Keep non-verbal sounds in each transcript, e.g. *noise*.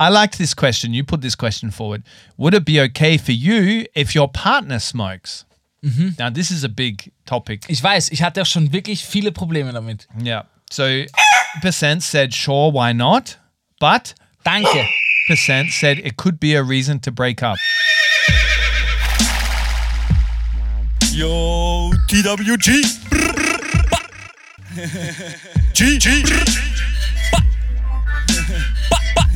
I liked this question. You put this question forward. Would it be okay for you if your partner smokes? Mhm. Now, this is a big topic. Ich weiß, ich hatte auch schon wirklich viele Probleme damit. Yeah. So, percent said sure, why not? But Danke. percent said it could be a reason to break up. Yo, TWG. G, G.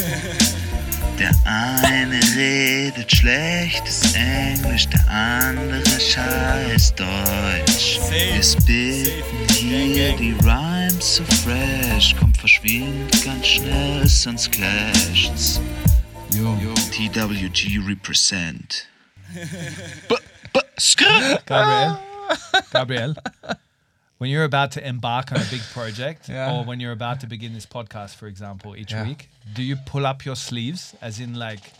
*laughs* Der eine redet schlechtes Englisch, der andere scheiß Deutsch. Wir spitten hier die Rhymes so fresh, kommt verschwindet ganz schnell, sonst clasht's. Yo. TWG represent. *laughs* Gabriel. *laughs* Gabriel. When you're about to embark on a big project, Yeah. or when you're about to begin this podcast, for example, each Yeah. week, do you pull up your sleeves, as in like,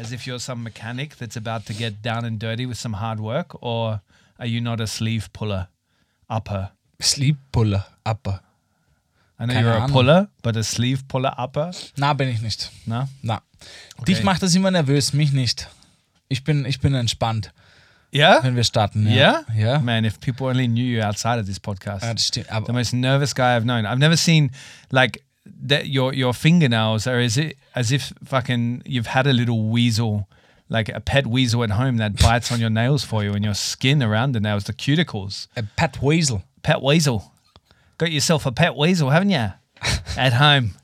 as if you're some mechanic that's about to get down and dirty with some hard work, or are you not a sleeve puller, upper? Sleep Puller, Upper. I know Keine you're a Ahnung. puller, but a sleeve puller upper, Na, bin ich nicht. no? Na. Dich macht das immer nervös, mich nicht. Ich bin, ich bin entspannt, Yeah. wenn wir starten. Yeah? Ja, Man, if people only knew you outside of this podcast. Er Stimmt. the most nervous guy I've known. I've never seen like that your your fingernails are as it as if fucking you've had a little weasel, like a pet weasel at home that bites on your nails for you and your skin around the nails, the cuticles. äh, Pat Weasel. Pet weasel. Got yourself a pet weasel, haven't you? *laughs* at home.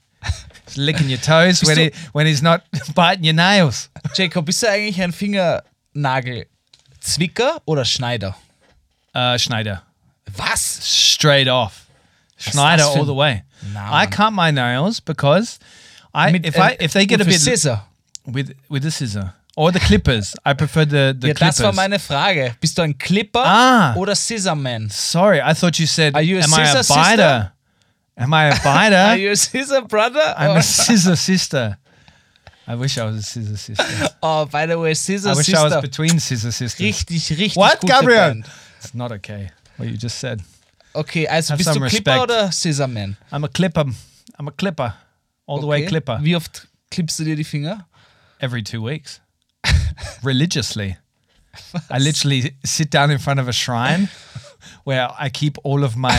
He's licking your toes when he when he's not *laughs* biting your nails. Jacob, bist du eigentlich ein Fingernagel-Zwicker oder Schneider? Uh, Schneider. Was? straight off. Schneider all the way. Name? I cut my nails because I Mit, if äh, I if they get a bit Scissor. with with the scissor or the clippers, I prefer the the Ja, clippers. das war meine Frage. Bist du ein Clipper Ah. oder Scissorman? Sorry, I thought you said Are you a am I a scissor biter? Am I a biter? *laughs* Are you a scissor brother? I'm or- a scissor sister. I wish I was a scissor sister. *laughs* oh, by the way, Scissor I wish I was between scissor sisters. Richtig, richtig What, gute Gabriel? Band. It's not okay. What you just said. Okay, also Have bist du Clipper respect. oder Scissorman? I'm a clipper. I'm a clipper. All the way clipper. Wie oft klippst du dir die Finger? every two weeks *laughs* religiously. I literally sit down in front of a shrine *laughs* where I keep all of my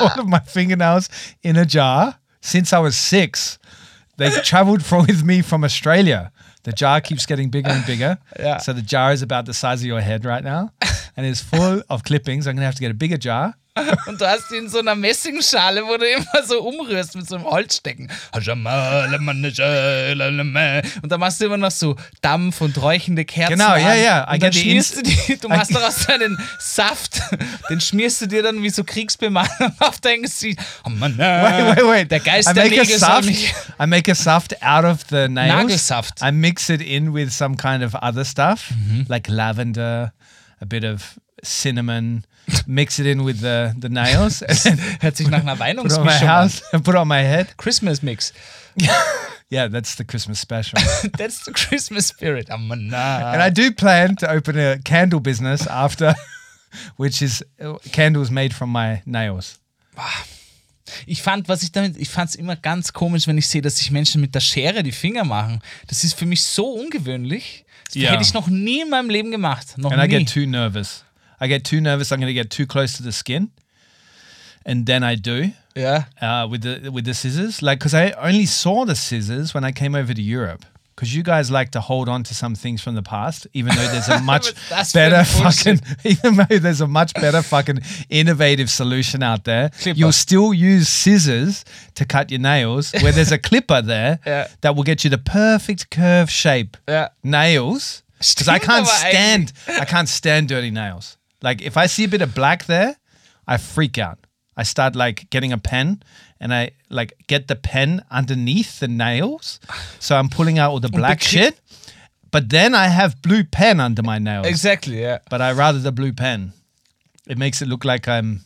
all of my fingernails in a jar since I was six. They've traveled *laughs* from with me from Australia. The jar keeps getting bigger and bigger. *laughs* Yeah. So the jar is about the size of your head right now and it's full of clippings. I'm gonna have to get a bigger jar. *laughs* Und du hast die in so einer Messingschale, wo du immer so umrührst mit so einem Holzstecken. Und da machst du immer noch so Dampf und räuchende Kerzen. Genau, ja, ja. Und dann schmierst du die, du *laughs* machst daraus deinen Saft, den schmierst du dir dann wie so Kriegsbemalung auf dein Gesicht. Oh Mann, Wait, wait, wait. Der Geist I der make a Nägel soll saft. I make a saft out of the nails. Nagelsaft. I mix it in with some kind of other stuff, Mm-hmm. like lavender, a bit of cinnamon. Mix it in with the the nails. *laughs* Hört sich nach einer Weinungsmischung an. house *laughs* and put on my head. Christmas Mix. *laughs* Yeah, that's the Christmas special. That's the Christmas spirit. Oh Mann. and I do plan to open a candle business after, which is uh, candles made from my nails. Ich fand, was ich damit, ich fand es immer ganz komisch, wenn ich sehe, dass sich Menschen mit der Schere die Finger machen. Das ist für mich so ungewöhnlich. Das Ja. hätte ich noch nie in meinem Leben gemacht. Noch and I nie. get too nervous. I get too nervous. I'm going to get too close to the skin, and then I do. ja. uh, with the with the scissors, like because I only saw the scissors when I came over to Europe. Because you guys like to hold on to some things from the past, even though there's a *laughs* much better fucking, *laughs* even though there's a much better fucking innovative solution out there, Clipper. you'll still use scissors to cut your nails, where there's a *laughs* clipper there Yeah. that will get you the perfect curve shape Ja. nails. Because I can't stand, I can't stand dirty nails. Like if I see a bit of black there, I freak out. I start like getting a pen and I like get the pen underneath the nails. So I'm pulling out all the black Kri- shit. But then I have blue pen under my nails. Exactly, yeah. But I rather the blue pen. It makes it look like I'm,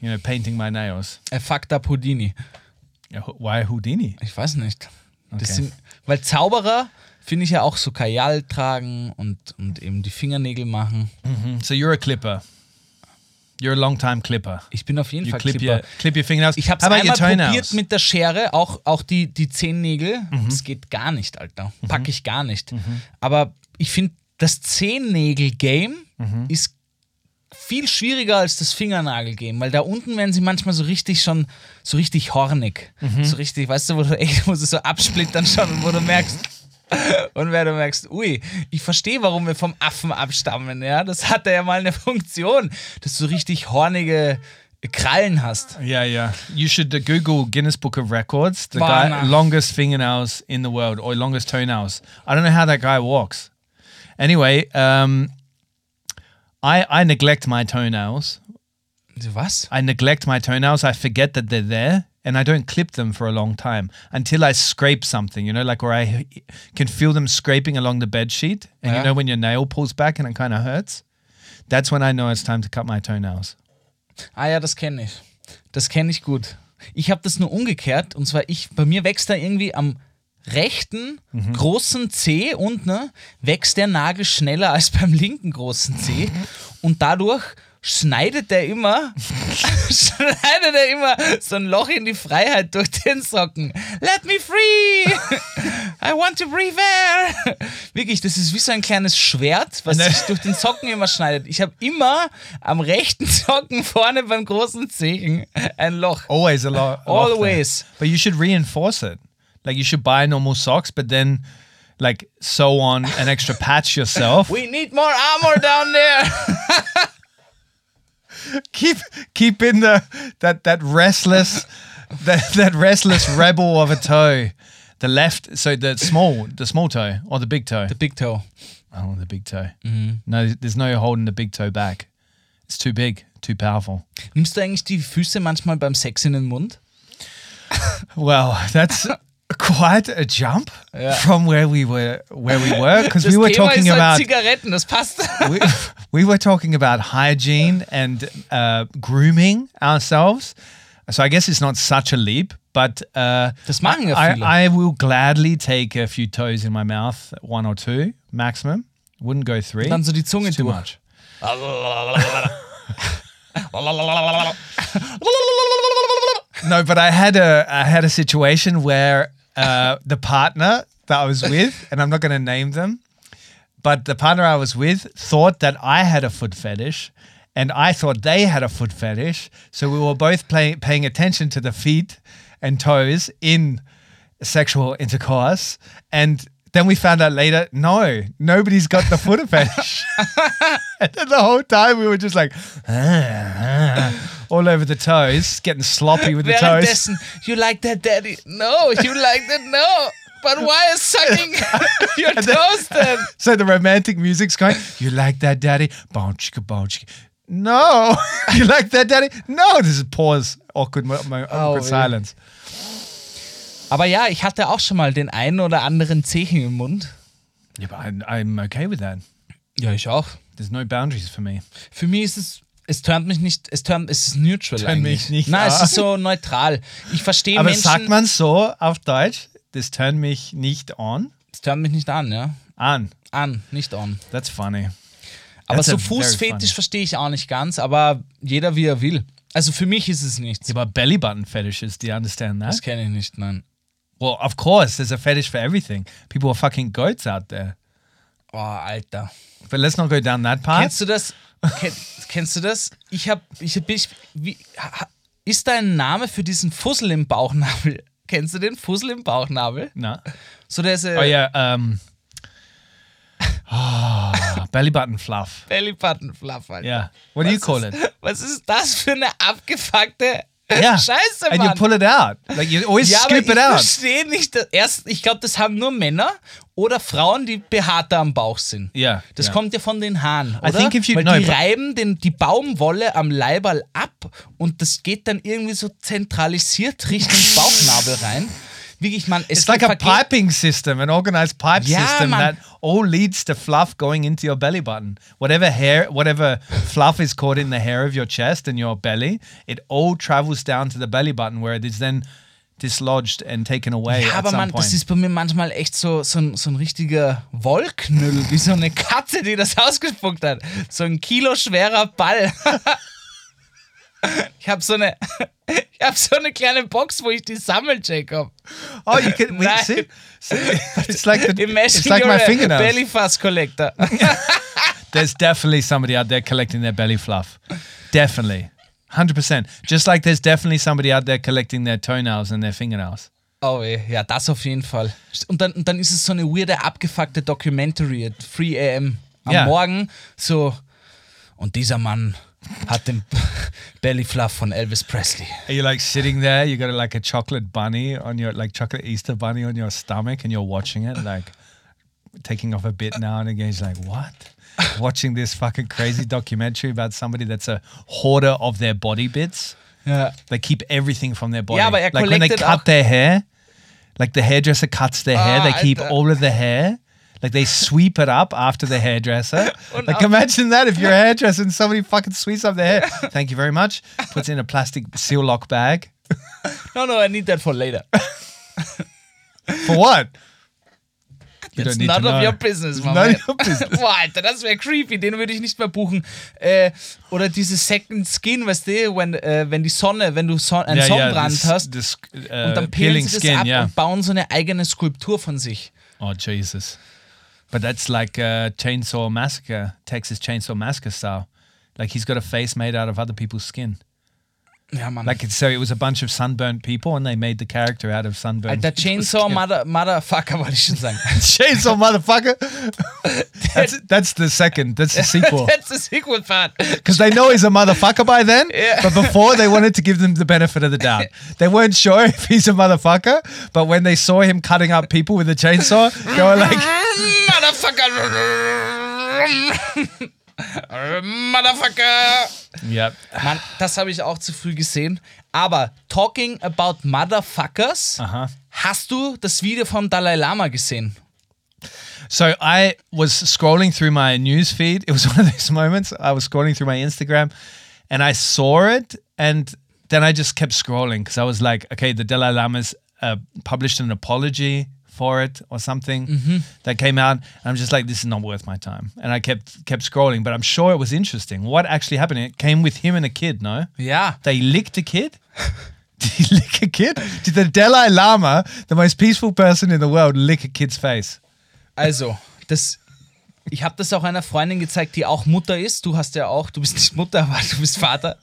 you know, painting my nails. A fucked up Houdini. Why Houdini? Ich weiß nicht. Das Okay. sind, weil Zauberer finde ich ja auch so Kajal tragen und, und eben die Fingernägel machen. So you're a clipper. You're a long time clipper. Ich bin auf jeden You Fall clip Clipper. your clip your fingernails. Ich habe es einmal probiert mit der Schere, auch, auch die, die Zehennägel. Mhm. Das geht gar nicht, Alter. Pack ich gar nicht. Aber ich finde, das Zehennägel-Game Mhm. ist viel schwieriger als das Fingernagel-Game, weil da unten werden sie manchmal so richtig schon, so richtig hornig. Mhm. So richtig, weißt du, wo du echt, wo sie so absplittern schon und wo du merkst, *laughs* und wer du merkst, ui, ich verstehe, warum wir vom Affen abstammen, ja. Das hatte ja mal eine *laughs* Funktion, dass du richtig hornige Krallen hast. Yeah, yeah. You should uh, Google Guinness Book of Records, the guy longest fingernails in the world or longest toenails. I don't know how that guy walks. Anyway, um, I I neglect my toenails. Was? I neglect my toenails. I forget that they're there, and I don't clip them for a long time until I scrape something. You know, like where I can feel them scraping along the bed sheet, and Yeah. you know when your nail pulls back and it kind of hurts. That's when I know it's time to cut my toenails. Ah ja, das kenne ich. Das kenne ich gut. Ich habe das nur umgekehrt und zwar ich, bei mir wächst da irgendwie am rechten großen Zeh und ne, wächst der Nagel schneller als beim linken großen Zeh und dadurch schneidet der immer, *laughs* schneidet er immer so ein Loch in die Freiheit durch den Socken. Let me free! I want to breathe air! Wirklich, das ist wie so ein kleines Schwert, was sich durch den Socken immer schneidet. Ich habe immer am rechten Socken vorne beim großen Zehen ein Loch. Always a lot. Always. But you should reinforce it. Like you should buy normal socks, but then like sew on an extra patch yourself. We need more armor down there! *laughs* keep keep in the that that restless *laughs* that that restless rebel of a toe. The left, so the small, the small toe or the big toe. The big toe. oh, the big toe. Mm-hmm. No, there's no holding the big toe back. It's too big, too powerful. Nimmst du eigentlich die Füße manchmal beim Sex in den Mund? Well, that's quite a jump Yeah. from where we were where we were because we were Thema talking about Zigaretten, das passt. we, we were talking about hygiene and uh, grooming ourselves. So I guess it's not such a leap, but uh, Das machen ja I, viele. I will gladly take a few toes in my mouth, one or two maximum. Wouldn't go three. Dann so die Zunge It's too much. *laughs* No, but I had a I had a situation where uh, the partner that I was with, and I'm not going to name them, but the partner I was with thought that I had a foot fetish, and I thought they had a foot fetish. So we were both play, paying attention to the feet and toes in sexual intercourse, and then we found out later, no, nobody's got the foot fetish. *laughs* and the whole time we were just like *laughs* ah, ah, ah. All over the toes, getting sloppy with the toes. Währenddessen, you like that, daddy? No, you like that? No. But why is sucking *laughs* your toes then? *laughs* So the romantic music's going, you like that, daddy? Bow chicka, bow chicka. No, *laughs* you like that, daddy? No, this is pause, awkward, mo- mo- oh, awkward weh. silence. Aber ja, ich hatte auch schon mal den einen oder anderen Zechen im Mund. Yeah, but I'm, I'm okay with that. Ja, ich auch. There's no boundaries for me. Für mich ist es, es turnt mich nicht, es turnt, es ist neutral Turnt eigentlich. mich nicht Nein, es an. ist so neutral. Ich verstehe Aber Menschen, sagt man so auf Deutsch? Das turn mich nicht on. es turnt mich nicht an, ja. An. An, nicht on. That's funny. Aber That's so. Fußfetisch verstehe ich auch nicht ganz, aber jeder wie er will. Also für mich ist es nichts. Yeah, but belly button fetishes, do you understand that? Das kenne ich nicht, nein. Well, of course, there's a fetish for everything. People are fucking goats out there. Oh, Alter. But let's not go down that path. Kennst du das? Ken, kennst du das? Ich hab, ich hab, ich, wie, ist da ein Name für diesen Fussel im Bauchnabel? *laughs* Kennst du den Fussel im Bauchnabel? no. So der ist äh, Oh yeah. Um. Oh, belly button fluff. Belly Button Fluff, Alter. Yeah. What do you Was call ist, it? Was ist das für eine abgefuckte Yeah. *laughs* Scheiße, And Mann. you pull it out. Like you always ja, ich it out. verstehe nicht. dass- Erst, ich glaube, das haben nur Männer oder Frauen, die behaarter am Bauch sind. Ja, Das ja. kommt ja von den Haaren, I oder? think if you- Weil no, die reiben den, die Baumwolle am Leiberl ab und das geht dann irgendwie so zentralisiert Richtung Bauchnabel rein. Wirklich, man, es It's like a piping system, an organized pipe Yeah, system man. that all leads to fluff going into your belly button. Whatever hair, whatever fluff is caught in the hair of your chest and your belly, it all travels down to the belly button where it is then dislodged and taken away Ja, aber man, das ist bei mir manchmal echt so, so, ein, so ein richtiger Wollknüll, wie so eine Katze, die das *laughs* ausgespuckt hat. So ein Kilo schwerer Ball. *laughs* Ich habe so eine, *laughs* ich habe so eine kleine Box, wo ich die sammel, Jacob. oh, you can wait, see, see, it's like the, Imagine it's like my fingernails. belly fuss collector. *laughs* There's definitely somebody out there collecting their belly fluff. Definitely. 100%. Just like there's definitely somebody out there collecting their toenails and their fingernails. Oh ey, ja, das auf jeden Fall. Und dann, und dann ist es so eine weirde, abgefuckte Documentary at 3 am am Ja. Morgen. So, und dieser Mann hat den *laughs* Belly Fluff von Elvis Presley. Are you like sitting there? You got like a chocolate bunny on your like chocolate Easter bunny on your stomach, and you're watching it, like taking off a bit now and again. He's like, what? Watching this fucking crazy documentary about somebody that's a hoarder of their body bits. Ja. They keep everything from their body. Yeah, but like when they cut their hair, like the hairdresser cuts their hair, Ah, they keep all of the hair. Like they sweep it up after the hairdresser. *laughs* Like imagine that if you're a hairdresser and somebody fucking sweeps up their hair. Thank you very much. Puts in a plastic seal lock bag. *laughs* No, no, I need that for later. *laughs* For what? You It's none of your business, my none man. of your business. Boah, Alter, das wäre creepy, den würde ich nicht mehr buchen. Äh, oder diese Second Skin, weißt du, wenn, äh, wenn die Sonne, wenn du Son einen Yeah, yeah, Sonnenbrand this, hast this uh, und dann peelen sie das skin, ab yeah. und bauen so eine eigene Skulptur von sich. Oh Jesus! But that's like a Chainsaw Massacre, Texas Chainsaw Massacre style. Like he's got a face made out of other people's skin. Ja, Mann. Like so, it was a bunch of sunburnt people, and they made the character out of sunburnt. Alter, *laughs* Chainsaw. Mother, Motherfucker, wollte ich schon sagen. *laughs* Chainsaw motherfucker. *laughs* that's that's the second. That's the sequel. That's the sequel part. Because they know he's a motherfucker by then. Yeah. But before, they wanted to give them the benefit of the doubt. They weren't sure if he's a motherfucker. But when they saw him cutting up people with a chainsaw, they were like, Motherfucker. Motherfucker. "Yep." Mann, das habe ich auch zu früh gesehen. Aber talking about Motherfuckers, Aha. hast du das Video vom Dalai Lama gesehen? So I was scrolling through my news feed. It was *laughs* one of those moments. I was scrolling through my Instagram, and I saw it, and then I just kept scrolling because I was like, okay, the Dalai Lama's uh, published an apology for it or something mm-hmm. that came out. I'm just like, this is not worth my time. And I kept kept scrolling, but I'm sure it was interesting. What actually happened? It came with him and a kid. No, Yeah. they licked a kid. *laughs* Did he lick a kid? Did the Dalai Lama, the most peaceful person in the world, lick a kid's face? Also, das. Ich habe das auch einer Freundin gezeigt, die auch Mutter ist. Du hast ja auch, du bist nicht Mutter, aber du bist Vater.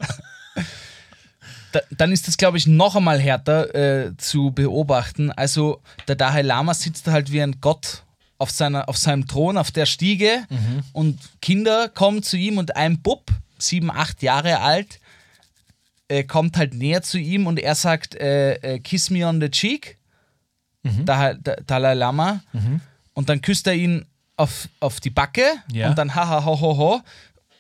Da, dann ist das, glaube ich, noch einmal härter äh, zu beobachten. Also, der Dalai Lama sitzt halt wie ein Gott auf, seiner, auf seinem Thron, auf der Stiege und Kinder kommen zu ihm und ein Bub, sieben, acht Jahre alt, äh, kommt halt näher zu ihm und er sagt, äh, äh, kiss me on the cheek, Da- Da- Dalai Lama, und dann küsst er ihn auf, auf die Backe Ja. und dann haha ho ho ho.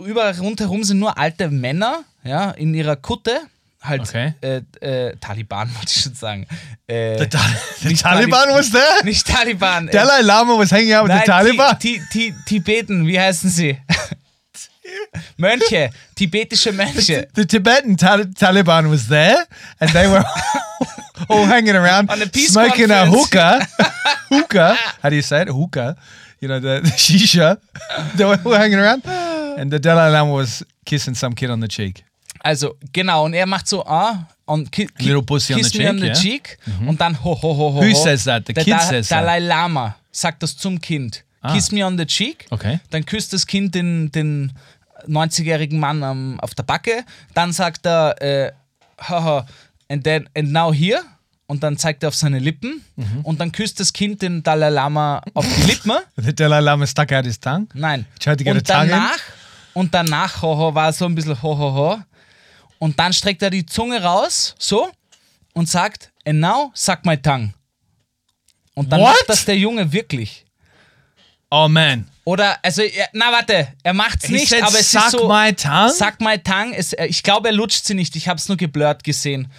Überall rundherum sind nur alte Männer, ja, in ihrer Kutte, halt Okay. äh, äh, Taliban, *laughs* wollte ich schon sagen. Äh, The, Ta- *laughs* the Taliban Talib- was there? nicht Taliban. äh, Dalai Lama was hanging out with Nein, the Taliban? Ti Ti Tibeten, wie heißen sie? *laughs* Mönche, tibetische Mönche. The Tibetan Ta- Taliban was there, and they were all hanging around, On a peace smoking a hookah. hookah. How do you say it? Hookah. You know the, the shisha. They were all hanging around, and the Dalai Lama was kissing some kid on the cheek. Also, genau, und er macht so, ah, und ki ki kiss me cheek, on the cheek und dann ho, ho, ho, ho. Who ho. says that? The Der kid Da- says. Dalai Lama sagt das zum Kind. Kiss me on the cheek. Okay. Dann küsst das Kind den, den 90-jährigen Mann am, auf der Backe. Dann sagt er, äh, haha, and, then, and now here. Und dann zeigt er auf seine Lippen. Mhm. Und dann küsst das Kind den Dalai Lama auf die Lippen. *laughs* The Dalai Lama stuck out his tongue. Nein. Und danach, und danach, ho, ho, war so ein bisschen ho, ho, ho. Und dann streckt er die Zunge raus, so, und sagt, and now suck my tongue. Und dann What? macht das der Junge wirklich. Oh man. Oder, also, na warte, er macht's nicht, said, aber es suck ist so. my tongue? Suck my tongue. Es, äh, ich glaube, er lutscht sie nicht. Ich habe es nur geblurrt gesehen.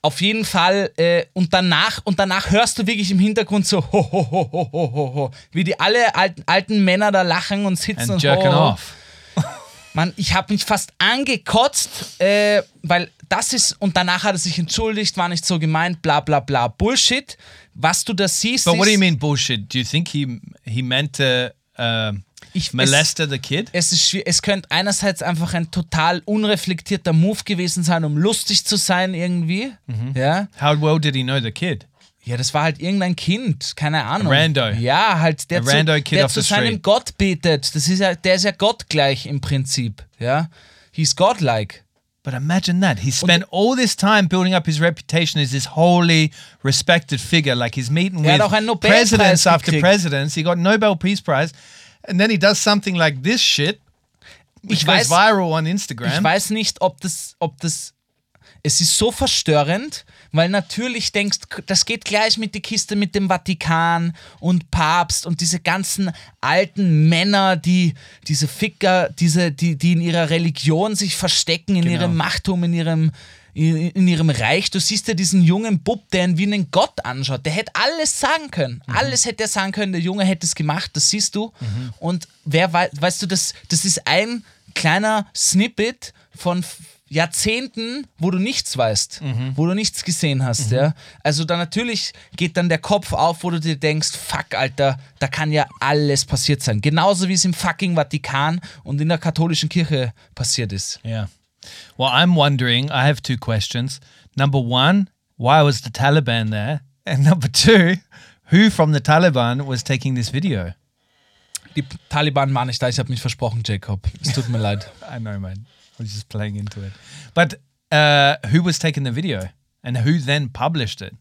Auf jeden Fall, äh, und danach, und danach hörst du wirklich im Hintergrund so, ho, ho, ho, ho, ho, ho, wie die alle alten, alten Männer da lachen und sitzen And und jerking ho, ho. off. Mann, ich habe mich fast angekotzt, äh, weil das ist, und danach hat er sich entschuldigt, war nicht so gemeint, bla bla bla. Bullshit. Was du da siehst, But ist, what do you mean bullshit? Do you think he he meant to um, Ich- molest the kid? es ist es könnte einerseits einfach ein total unreflektierter Move gewesen sein, um lustig zu sein irgendwie. Mhm. Ja. How well did he know the kid? Ja, das war halt irgendein Kind, keine Ahnung. Rando. Ja, halt der zu, der zu seinem street. Gott betet. Das ist ja, der ist ja gottgleich im Prinzip. Ja. He's godlike. But imagine that. He spent all this time building up his reputation as this holy, respected figure. Like he's meeting Er with auch einen Nobelpreis presidents after gekriegt. presidents. He got Nobel Peace Prize. And then he does something like this shit. Ich weiß- viral on Instagram. Ich weiß nicht, ob das, ob das. Es ist so verstörend, weil natürlich denkst, das geht gleich mit die Kiste mit dem Vatikan und Papst und diese ganzen alten Männer, die diese Ficker, diese, die, die in ihrer Religion sich verstecken, in Genau. ihrem Machtum, in ihrem, in, ihrem Reich. Du siehst ja diesen jungen Bub, der ihn wie einen Gott anschaut. Der hätte alles sagen können. Alles hätte er sagen können. Der Junge hätte es gemacht, das siehst du. Und wer weiß, weißt du, das, das ist ein kleiner Snippet von Jahrzehnten, wo du nichts weißt, wo du nichts gesehen hast, ja. Also da natürlich geht dann der Kopf auf, wo du dir denkst, fuck, Alter, da kann ja alles passiert sein. Genauso wie es im fucking Vatikan und in der katholischen Kirche passiert ist. Yeah. Well, I'm wondering. I have two questions. Number one, why was the Taliban there? And number two, who from the Taliban was taking this video? Die Taliban waren nicht da, ich habe mich versprochen, Jacob. Es tut mir leid. *laughs* I know, man. Was just playing into it. But uh, who was taking the video and who then published it?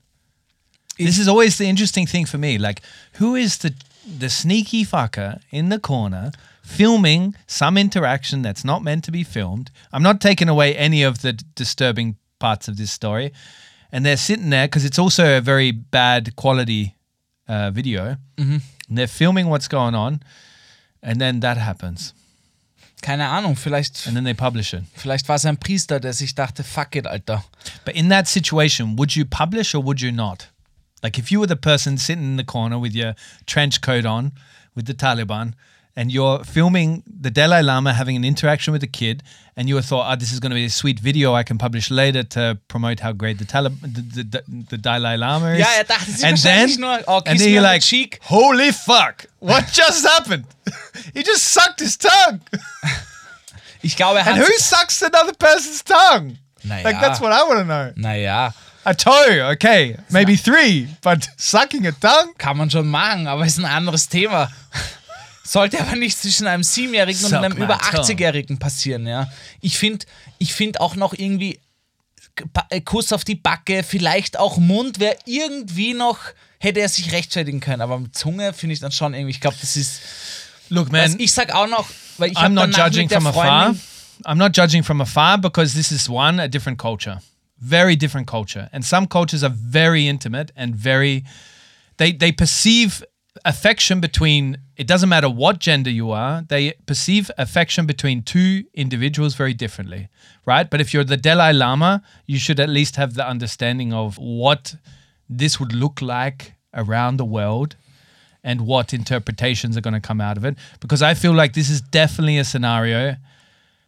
This is always the interesting thing for me. Like, who is the the sneaky fucker in the corner filming some interaction that's not meant to be filmed? I'm not taking away any of the disturbing parts of this story, and they're sitting there because it's also a very bad quality uh, video. And they're filming what's going on, and then that happens, Keine Ahnung, vielleicht, and then they publish it. vielleicht war es ein Priester, der sich dachte, fuck it, Alter. But in that situation, would you publish or would you not? Like if you were the person sitting in the corner with your trench coat on with the Taliban and you're filming the Dalai Lama having an interaction with a kid and you thought, oh, this is going to be a sweet video I can publish later to promote how great the, the, the, the Dalai Lama is. Er dachte sich and then, nur, oh, and then you're like, cheek. holy fuck, what *laughs* just happened? *laughs* he just sucked his tongue. Ich glaube, er And who sucks another person's tongue? Naja. Like that's what I want to know. Naja, A toe, okay, maybe three, but *laughs* sucking a tongue? kann man schon machen, aber ist ein anderes Thema. Sollte aber nicht zwischen einem Siebenjährigen und einem über tongue. 80-Jährigen passieren, ja. Ich finde ich find auch noch irgendwie äh, Kuss auf die Backe, vielleicht auch Mund, wäre irgendwie noch, hätte er sich rechtfertigen können, aber mit Zunge finde ich dann schon irgendwie, ich glaube, das ist, Look, was man, ich sag auch noch, weil ich I'm not judging from afar. Freundin, I'm not judging from afar because this is one, a different culture. Very different culture. And some cultures are very intimate and very they they perceive affection between it doesn't matter what gender you are, they perceive affection between two individuals very differently. Right? But if you're the Dalai Lama, you should at least have the understanding of what this would look like around the world and what interpretations are going to come out of it. Because I feel like this is definitely a scenario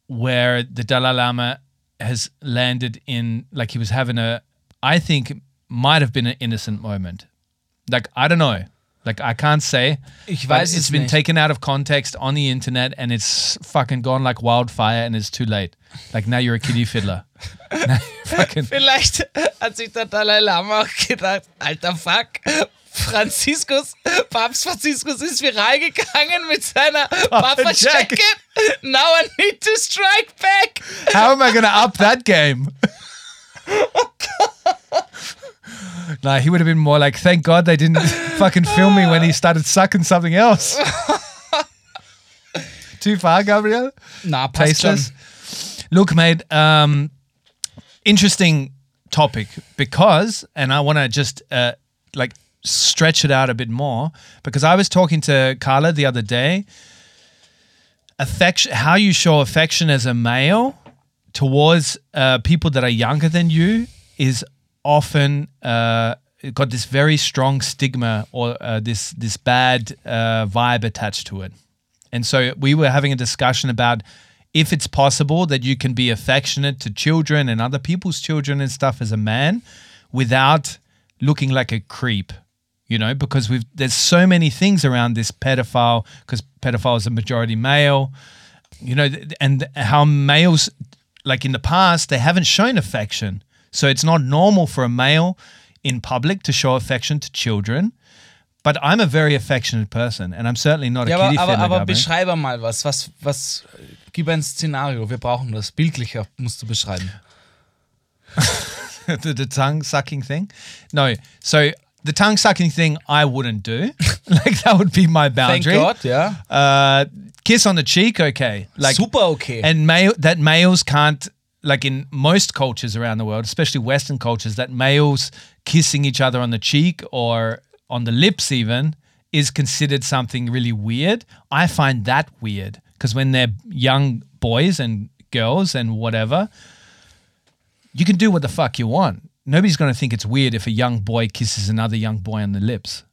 where the Dalai Lama has landed in, like he was having a, I think might have been an innocent moment. Like, I don't know. Like, I can't say. Ich weiß es it's been nicht. taken out of context on the internet and it's fucking gone like wildfire and it's too late. Like, now you're a kiddie fiddler. *laughs* Now you're fucking. Vielleicht hat sich der Dalai Lama auch gedacht, alter Fuck, Franziskus, Papst Franziskus ist viral gegangen mit seiner Papa Jacket. Now I need to strike back. How am I going to up that game? *laughs* Oh nah, he would have been more like, thank God they didn't *laughs* fucking film me when he started sucking something else. *laughs* Too far, Gabriel? Na, passt. Tasteless. Look, mate, um, interesting topic because, and I want to just uh, like stretch it out a bit more because I was talking to Carla the other day. Affection, how you show affection as a male towards uh, people that are younger than you is often uh, got this very strong stigma or uh, this this bad uh, vibe attached to it. And so we were having a discussion about if it's possible that you can be affectionate to children and other people's children and stuff as a man without looking like a creep. You know, because we've there's so many things around this pedophile because pedophile is a majority male. You know, and how males like in the past they haven't shown affection. So it's not normal for a male in public to show affection to children. But I'm a very affectionate person and I'm certainly not a Ja, kitty aber, aber, aber beschreibe mal was. Was, was. Gib ein Szenario. Wir brauchen das. Bildlicher musst du beschreiben. *laughs* the, the tongue sucking thing. No, so the tongue sucking thing I wouldn't do. *laughs* like that would be my boundary. Thank. God, ja. Uh, kiss on the cheek, okay. Like Super okay. and male that males can't like in most cultures around the world, especially Western cultures, that males kissing each other on the cheek or on the lips even is considered something really weird. I find that weird because when they're young boys and girls and whatever, you can do what the fuck you want. Nobody's going to think it's weird if a young boy kisses another young boy on the lips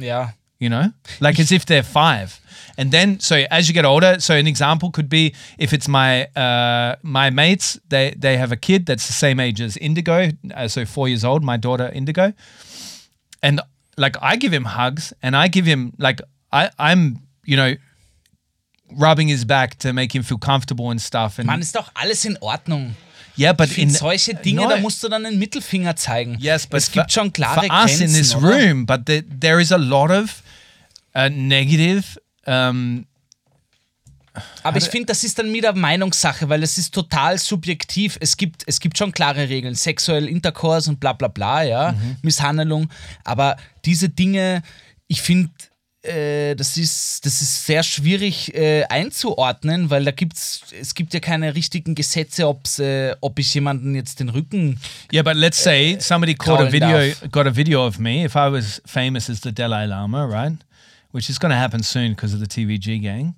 ja. You know like as if they're five and then so as you get older so an example could be if it's my uh my mates they they have a kid that's the same age as indigo uh, so four years old my daughter indigo and like i give him hugs and i give him like i i'm you know rubbing his back to make him feel comfortable and stuff and Mann, ist doch alles in Ordnung. yeah but in solche Dinge, No, da musst du dann den Mittelfinger zeigen. Yes, but es gibt for, schon klare for us Grenzen. in this oder? room, but the, there is a lot of uh, negative. Um, Aber ich finde, das ist dann wieder Meinungssache, weil es ist total subjektiv. Es gibt, es gibt schon klare Regeln, sexuell Intercourse und bla bla bla, ja, Mhm. Misshandlung. Aber diese Dinge, ich finde, äh, das, ist, das ist sehr schwierig äh, einzuordnen, weil da gibt's, es gibt ja keine richtigen Gesetze, ob's, äh, ob ich jemanden jetzt den Rücken. yeah, but let's say somebody caught a video, Duff. got a video of me. If I was famous as the Dalai Lama, right, which is going to happen soon because of the TVG gang.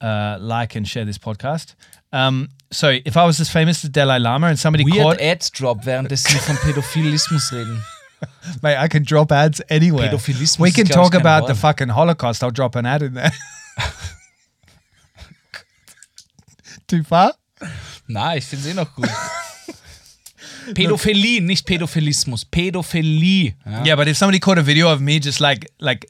Uh, like and share this podcast. Um, so if I was as famous as the Dalai Lama and somebody Weird caught, Ad Drop, währenddessen wir von Pädophilismus reden. *laughs* mate, I can drop ads anywhere. Pädophilismus We can talk about the fucking Holocaust. I'll drop an ad in there. *laughs* Too far? Na, ich finde es eh noch gut. *laughs* Pädophilie, nicht Pädophilismus. Pädophilie. Ja? Yeah, but if somebody caught a video of me just like like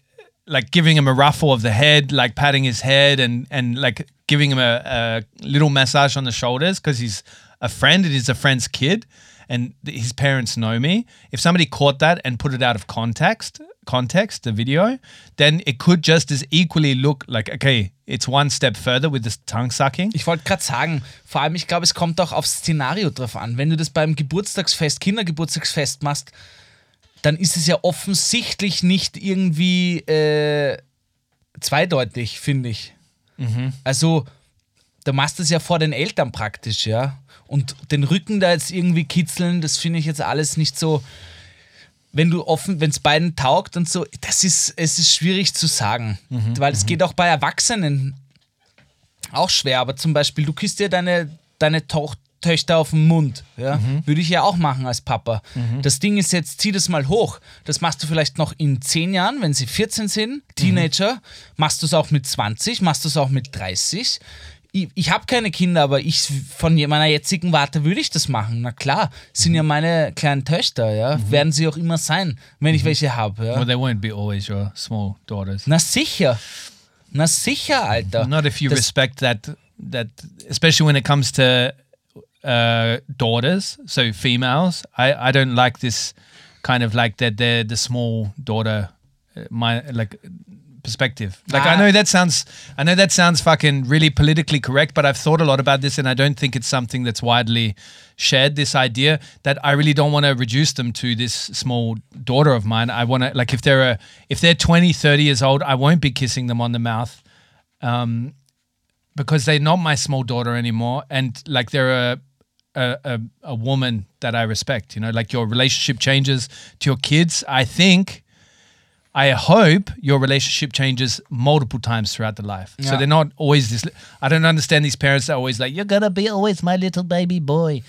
like giving him a ruffle of the head, like patting his head and and like giving him a, a little massage on the shoulders because he's a friend, it is a friend's kid, and his parents know me. If somebody caught that and put it out of context, context, the video, then it could just as equally look like okay, it's one step further with this tongue sucking. Ich wollte gerade sagen, vor allem, ich glaube, es kommt auch aufs Szenario drauf an. Wenn du das beim Geburtstagsfest, Kindergeburtstagsfest machst, dann ist es ja offensichtlich nicht irgendwie äh, zweideutig, finde ich. Also, du machst es ja vor den Eltern praktisch, ja. Und den Rücken da jetzt irgendwie kitzeln, das finde ich jetzt alles nicht so. Wenn du offen, wenn es beiden taugt und so, das ist, es ist schwierig zu sagen. Weil es geht auch bei Erwachsenen auch schwer, aber zum Beispiel, du küsst dir deine, deine Toch Töchter auf den Mund. Ja? Würde ich ja auch machen als Papa. Das Ding ist jetzt, zieh das mal hoch. Das machst du vielleicht noch in 10 Jahren, wenn sie 14 sind, Teenager. Machst du es auch mit 20, machst du es auch mit 30. Ich, ich habe keine Kinder, aber ich von meiner jetzigen Warte würde ich das machen. Na klar, sind ja meine kleinen Töchter, ja. Werden sie auch immer sein, wenn ich welche habe. Ja? Well, they won't be always your small daughters. Na sicher. Na sicher, Alter. Not if you Das- respect that that especially when it comes to uh, daughters, so females. I, I don't like this kind of like that they're the small daughter uh, my like perspective. Like I Ah. know that sounds I know that sounds fucking really politically correct, but I've thought a lot about this and I don't think it's something that's widely shared this idea that I really don't want to reduce them to this small daughter of mine. I want to like if they're a if they're 20, 30 years old, I won't be kissing them on the mouth Um because they're not my small daughter anymore and like they're a a, a, a woman that I respect. You know, like your relationship changes to your kids. I think, I hope your relationship changes multiple times throughout the life. So they're not always this. I don't understand these parents that are always like, "You're gonna be always my little baby boy."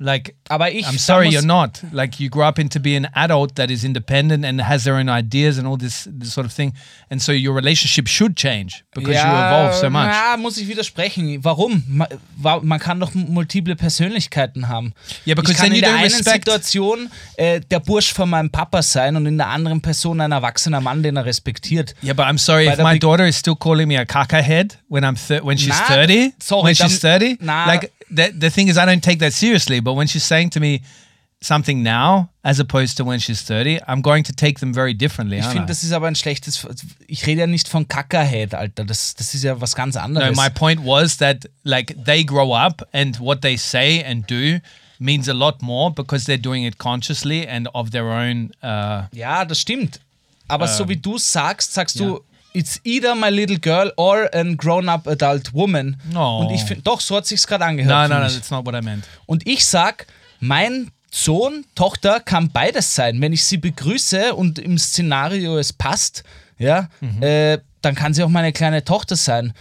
Like, Aber ich I'm sorry, you're not. Like, you grow up into be an adult that is independent and has their own ideas and all this, this sort of thing. And so your relationship should change because you evolve so much. Na, muss ich widersprechen. Warum? Ma- wa- Man kann doch multiple Persönlichkeiten haben. Ja, because ich kann in you der einen respect- Situation äh, der Bursch von meinem Papa sein und in der anderen Person ein erwachsener Mann, den er respektiert. Yeah, but I'm sorry By if my daughter is still calling me a caca head when I'm when she's Nah, 30. sorry, when she's dann- 30, nah. like the the thing is, I don't take that seriously. But when she's saying to me something now, as opposed to when she's 30, I'm going to take them very differently. Ich finde, I? das ist aber ein schlechtes. Ich rede ja nicht von Kackerhead, Alter. Das, das ist ja was ganz No, my point was that like they grow up and what they say and do means a lot more because they're doing it consciously and of their own. Uh, Ja, das stimmt. Aber Ähm, so wie du sagst, sagst du, it's either my little girl or a grown-up adult woman. No. Und ich finde, doch, so hat sich's gerade angehört. no, no, mich. that's not what I meant. Und ich sag, mein Sohn, Tochter kann beides sein. Wenn ich sie begrüße und im Szenario es passt, ja, Mhm. äh, dann kann sie auch meine kleine Tochter sein.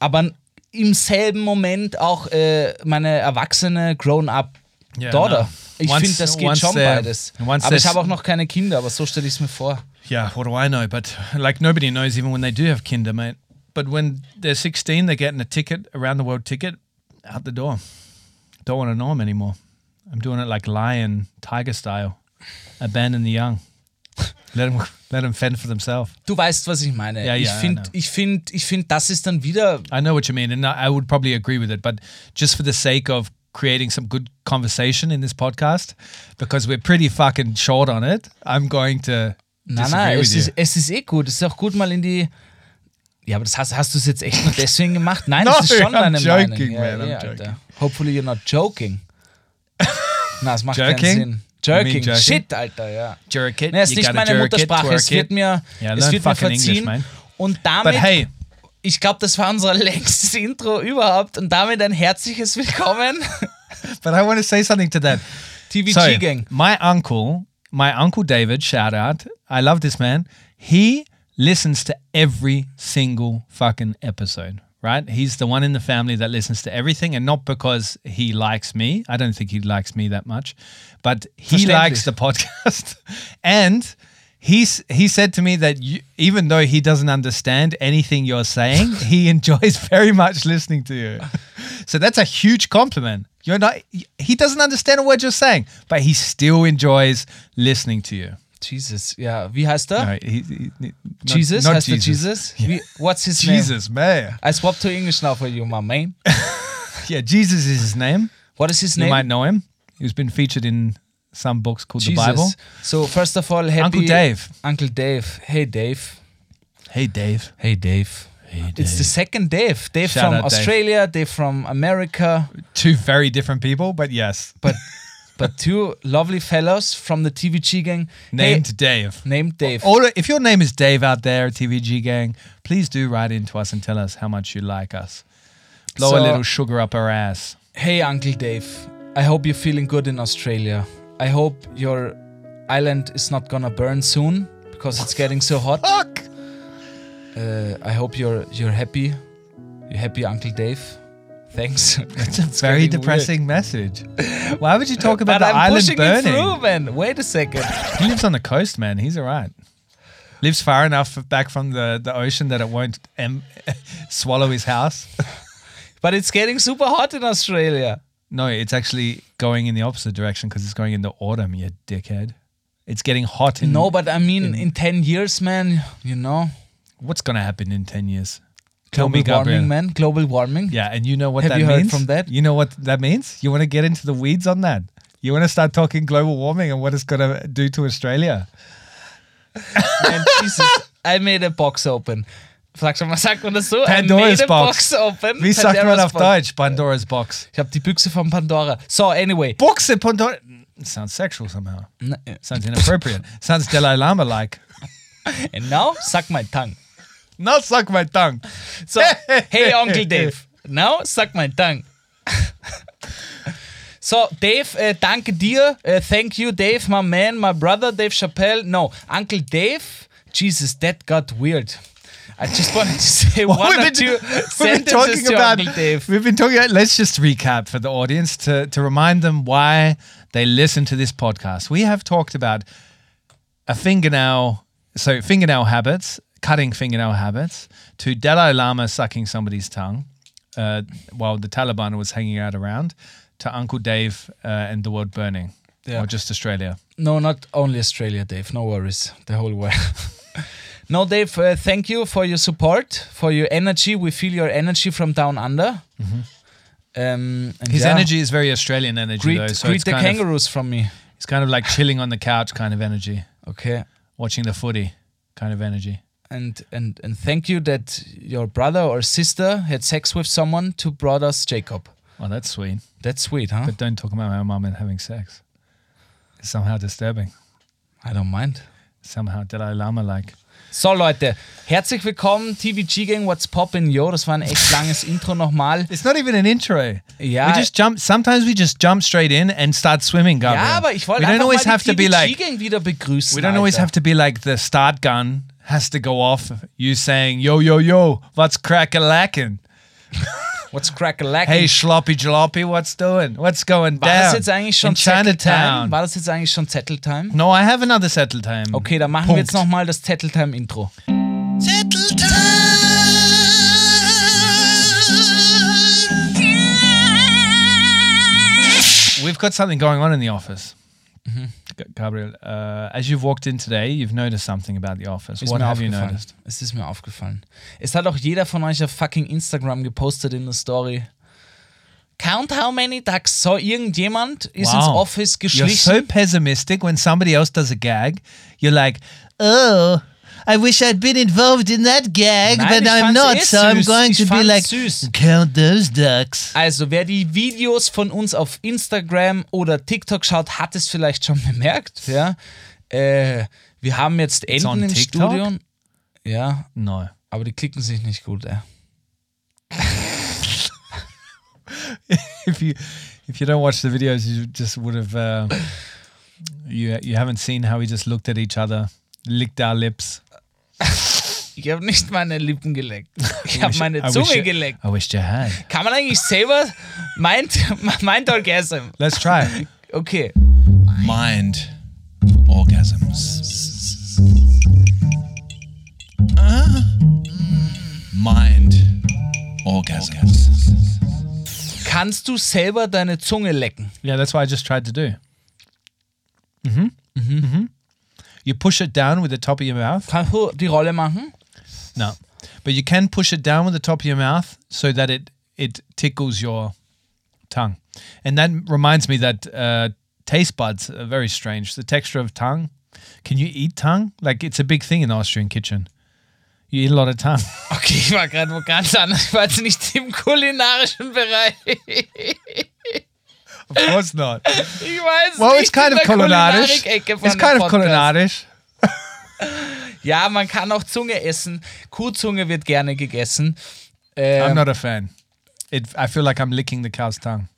Aber im selben Moment auch äh, meine erwachsene Grown-up Yeah, Daughter. no. Ich finde, das geht schon beides. Aber ich habe auch noch keine Kinder, aber so stelle ich es mir vor. Yeah, what do I know? But like nobody knows even when they do have kinder, mate. But when they're 16, they're getting a ticket, around the world ticket, out the door. Don't want to know them anymore. I'm doing it like lion, tiger style. Abandon the young. *laughs* let them let them fend for themselves. Du weißt, was ich meine. Ja, ich I finde, know. ich finde, ich finde, das ist dann wieder. I know what you mean, and I I would probably agree with it. But just for the sake of creating some good conversation in this podcast, because we're pretty fucking short on it, I'm going to Nein, nein, es ist, es ist eh gut. Es ist auch gut, mal in die. Ja, aber das hast, hast du es jetzt echt nur *laughs* deswegen gemacht? Nein, No, das ist schon deine joking, Meinung. Man, ja, Alter. joking. Hopefully you're not joking. *laughs* Na, das macht Jerking? keinen Sinn. Jerking. jerking? Shit, Alter, ja. jerk it. Nee, es ist nicht meine it, Muttersprache. Es wird mir, Yeah, es wird mir English, verziehen. man. Und damit, But hey, ich glaube, das war unser *laughs* längstes Intro überhaupt. Und damit ein herzliches Willkommen. but I want to say something to that. TVG So, Gang. my uncle, my uncle David, shout out. I love this man. He listens to every single fucking episode. Right? He's the one in the family that listens to everything, and not because he likes me. I don't think he likes me that much, but he likes the podcast. *laughs* and he's he said to me that you, even though he doesn't understand anything you're saying, he *laughs* enjoys very much listening to you. *laughs* So that's a huge compliment. You're not he doesn't understand a word you're saying, but he still enjoys listening to you. Jesus, ja. Wie heißt er? No, he, he- not- Jesus? not heißt er Jesus? Wie, what's his name? Jesus, man. I swapped to English now for you, my man. *laughs* Yeah, Jesus is his name. What is his You name? You might know him. He's been featured in some books called Jesus. the Bible. So first of all, happy Uncle Dave. Uncle Dave. Hey Dave. Hey, Dave. Hey Dave. It's the second Dave. Dave Shout from out, Dave. Australia, Dave from America, Two very different people, but yes. but *laughs* but two lovely fellows from the TVG gang Named Hey, Dave. named Dave. Or if your name is Dave out there, TVG gang, please do write in to us and tell us how much you like us. Blow a little sugar up our ass. Hey Uncle Dave. I hope you're feeling good in Australia. I hope your island is not gonna burn soon because it's getting so hot. Fuck! Uh, I hope you're you're happy. You're happy, Uncle Dave. Thanks. *laughs* It's a very depressing message. Why would you talk about But the I'm island pushing burning? it through, man. Wait a second. He lives on the coast, man. He's all right. Lives far enough back from the, the ocean that it won't em- *laughs* swallow his house. *laughs* But it's getting super hot in Australia. No, it's actually going in the opposite direction because it's going into autumn, you dickhead. It's getting hot in. No, but I mean, in 10 years, man, you know, What's going to happen in 10 years? Tell global me, Gabriel. warming, man. Global warming. Yeah, and you know what Have that you heard means? from that? You know what that means? You want to get into the weeds on that? You want to start talking global warming and what it's going to do to Australia? Man, *laughs* Jesus, I made a box open. Sag schon mal, sagt man das so? Pandora's box. box open. Wie sagt man Pandora's auf box. Deutsch? Pandora's box. Ich habe die Büchse von Pandora. So, anyway. Buchse Pandora. Mm, sounds sexual somehow. Sounds inappropriate. sounds Dalai Lama like. *laughs* And now, suck my tongue. Now suck my tongue. So, hey, Uncle Dave. Now, suck my tongue. *laughs* So, Dave, äh, danke dir. Äh, thank you, Dave, my man, my brother, Dave Chappelle. No, Uncle Dave. Jesus, that got weird. I just wanted to say *laughs* one or We've two been- we've been talking to about. Uncle Dave. We've been talking. About, let's just recap for the audience to to remind them why they listen to this podcast. We have talked about a fingernail, so fingernail habits, cutting fingernail habits, to Dalai Lama sucking somebody's tongue uh, while the Taliban was hanging out around, to Uncle Dave uh, and the world burning, Yeah. or just Australia. No, not only Australia, Dave. No worries. The whole world. *laughs* no, Dave, uh, thank you for your support, for your energy. We feel your energy from down under. Um, and Mm-hmm. His yeah, energy is very Australian energy, Greet, though. So greet it's the kind of, kangaroos from me. it's kind of like chilling on the couch kind of energy, Okay. watching the footy kind of energy. And, and and thank you that your brother or sister had sex with someone to brought us Jacob. Oh, that's sweet. That's sweet, huh? But don't talk about my mum and having sex. It's somehow disturbing. I don't mind. Somehow Dalai Lama like. So Leute, herzlich willkommen, TVG Gang, What's Poppin' Yo. Das war ein echt langes *laughs* Intro nochmal. It's not even an intro. Ja. We just jump. Sometimes we just jump straight in and start swimming, Gabriel. Ja, aber ich wollte We don't einfach always mal have die to be like. Gang wieder begrüßen. We don't always Alter. have to be like the start gun has to go off. You saying yo yo yo, what's crack a lacking? What's crack a lacking? Hey schloppy jalopy, what's doing? What's going War down? das jetzt eigentlich schon in Zetteltime? Chinatown? War das jetzt eigentlich schon Zetteltime? No, I have another settle time. Okay, dann machen wir jetzt nochmal das Zetteltime-Intro. We've got something going on in the office. Mm-hmm. Gabriel, uh, as you've walked in today, you've noticed something about the office. Ist what have you noticed? Es ist mir aufgefallen. Es hat auch jeder von euch auf fucking Instagram gepostet in der Story. Count how many ducks. So, irgendjemand ist ins Wow. Office You're geschlichen. so pessimistic when somebody else does a gag. You're like, oh, I wish I'd been involved in that gag, Nein, but ich I'm not, eh so I'm süß. going Ich to be like, süß. count those ducks. Also, wer die Videos von uns auf Instagram oder TikTok schaut, hat es vielleicht schon bemerkt. Ja? Äh, wir haben jetzt on Enten im TikTok? Studio. Ja, No. aber die klicken sich nicht gut. Äh. *laughs* if you if you don't watch the videos, you just would have uh, you you haven't seen how we just looked at each other, licked our lips. Ich habe nicht meine Lippen geleckt. *laughs* Ich habe wish- meine wish Zunge geleckt. I wished you had. Kann man eigentlich selber meint *laughs* meint Orgasm? Let's try. Okay. Mind orgasms. Ah. Mind orgasms. Kannst du selber deine Zunge lecken? yeah, that's what I just tried to do. Mhm. Mhm. You push it down with the top of your mouth. Kannst du die Rolle machen? No, but you can push it down with the top of your mouth so that it it tickles your tongue, and that reminds me that uh, taste buds are very strange. The texture of tongue. Can you eat tongue? Like it's a big thing in the Austrian kitchen. You eat a lot of tongue. Okay, ich war gerade wo ganz anders. Ich war jetzt nicht im kulinarischen Bereich. Of course not. Ich weiß Well, nicht it's kind in of von It's kind of Podcast. culinarisch. *laughs* Ja, man kann auch Zunge essen. Kuhzunge wird gerne gegessen. Ähm, I'm not a fan. It, I feel like I'm licking the cow's tongue.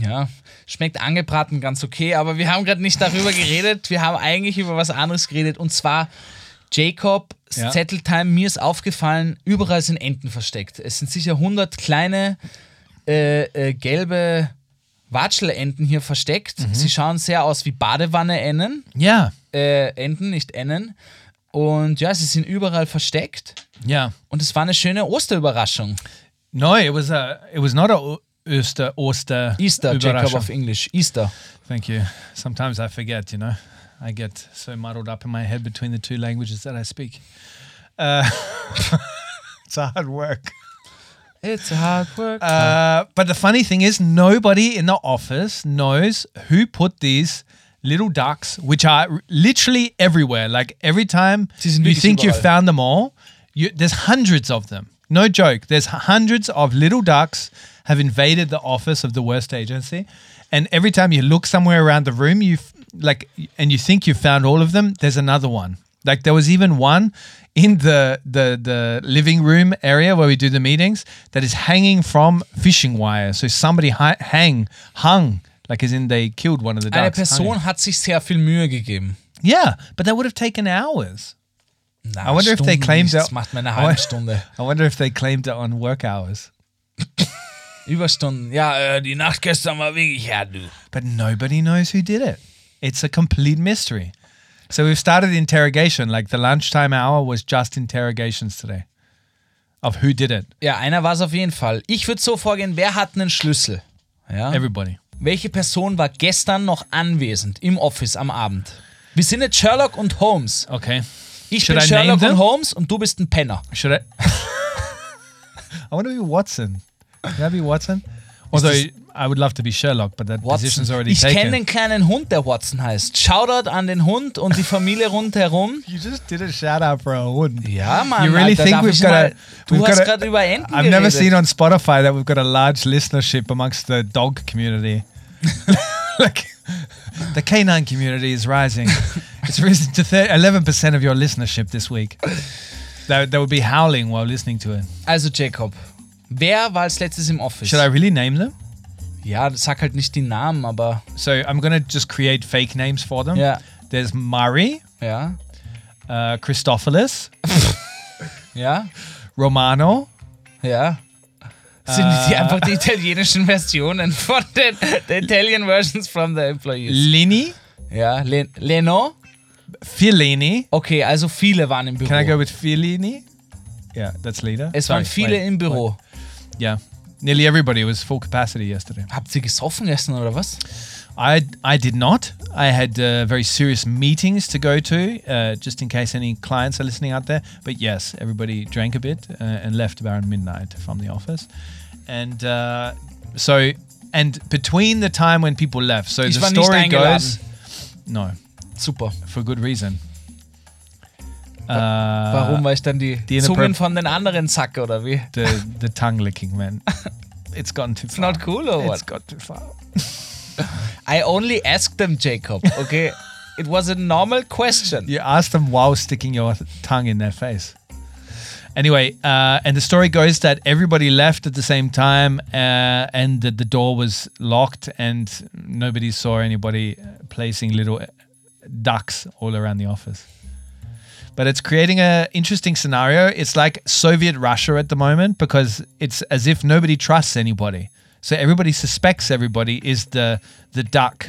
Ja, schmeckt angebraten ganz okay, aber wir haben gerade nicht darüber geredet. Wir haben eigentlich über was anderes geredet und zwar Jacob, Ja. Zetteltime. Mir ist aufgefallen, überall sind Enten versteckt. Es sind sicher 100 kleine äh, äh, gelbe Watschelenten hier versteckt. Mhm. Sie schauen sehr aus wie Badewanne-Enten. Yeah, Äh, Enten, nicht Ennen. Und ja, sie sind überall versteckt. yeah. Und es war eine schöne Osterüberraschung. No, it was a. It was not a o- Oster. Easter, Jacob auf Englisch. Easter. Thank you. Sometimes I forget. You know, I get so muddled up in my head between the two languages that I speak. Uh, *laughs* it's hard work. It's a hard work. Uh, but the funny thing is, nobody in the office knows who put these little ducks, which are literally everywhere. Like every time you think you überall. found them all, you, there's hundreds of them. No joke. There's hundreds of little ducks have invaded the office of the worst agency, and every time you look somewhere around the room, you like, and you think you found all of them. There's another one. Like there was even one in the the the living room area where we do the meetings that is hanging from fishing wire. So somebody hi- hang hung Like as in they killed one of the ducks. Eine hung Person him. hat sich sehr viel Mühe gegeben. Yeah, but that would have taken hours. Na, I wonder if they claimed nicht, that- macht eine I halbe wonder- Stunde. *laughs* I wonder if they claimed it on work hours. Überstunden. Ja, die Nacht gestern war wirklich ja, du. But nobody knows who did it. It's a complete mystery. So we've started the interrogation. Like the lunchtime hour was just interrogations today of who did it. Ja, einer war es auf jeden Fall. Ich würde so vorgehen, wer hat einen Schlüssel? Ja. Everybody. Welche Person war gestern noch anwesend im Office am Abend? Wir sind jetzt Sherlock und Holmes. Okay. Ich Should bin I Sherlock und Holmes und du bist ein Penner. Should I? *laughs* I want to be Watson. Can I be Watson? Although I would love to be Sherlock, but that position's already Ich taken. kenne den kleinen Hund, der Watson heißt. Shoutout an den Hund und die Familie rundherum. *laughs* You just did a shout out for a hund. Ja, Mann. You really Alter, think we've ich got mal, a? Du we've hast gerade über Enten I've never geredet. seen on Spotify that we've got a large listenership amongst the dog community. *laughs* like the canine community is rising. *laughs* It's risen to eleven percent of your listenership this week. They, they would be howling while listening to it. Also Jacob, wer war als letztes im Office? Should I really name them? Ja, sag halt nicht die Namen, aber So I'm gonna just create fake names for them. ja, There's Murray, ja, uh, Christophilis, *laughs* ja, Romano, ja. Sind Äh. die einfach die italienischen Versionen von den the Italian versions from the employees? Lini, Ja, Le Leno. Fellini. Okay, also viele waren im Büro. Can I go with Fellini? Yeah, that's leader. es Sorry, waren viele wait, im Büro. wait. Yeah, nearly everybody was full capacity yesterday. Habt ihr gesoffen gestern oder was? I I did not. I had uh, very serious meetings to go to, uh, just in case any clients are listening out there. But yes, everybody drank a bit uh, and left around midnight from the office, and uh, so and between the time when people left, so Ich the story goes. No, Super. for good reason. Uh, Warum? Weil ich dann die, die Zungen von den anderen zacke oder wie? the the tongue licking, man. It's gone too far. It's not cool or what? It's got too far. I only asked them, Jacob. Okay, it was a normal question. You asked them while sticking your tongue in their face. Anyway, uh, and the story goes that everybody left at the same time, uh, and that the door was locked, and nobody saw anybody uh, placing little uh, ducks all around the office. But it's creating a interesting scenario. It's like Soviet Russia at the moment because it's as if nobody trusts anybody. So everybody suspects everybody is the the duck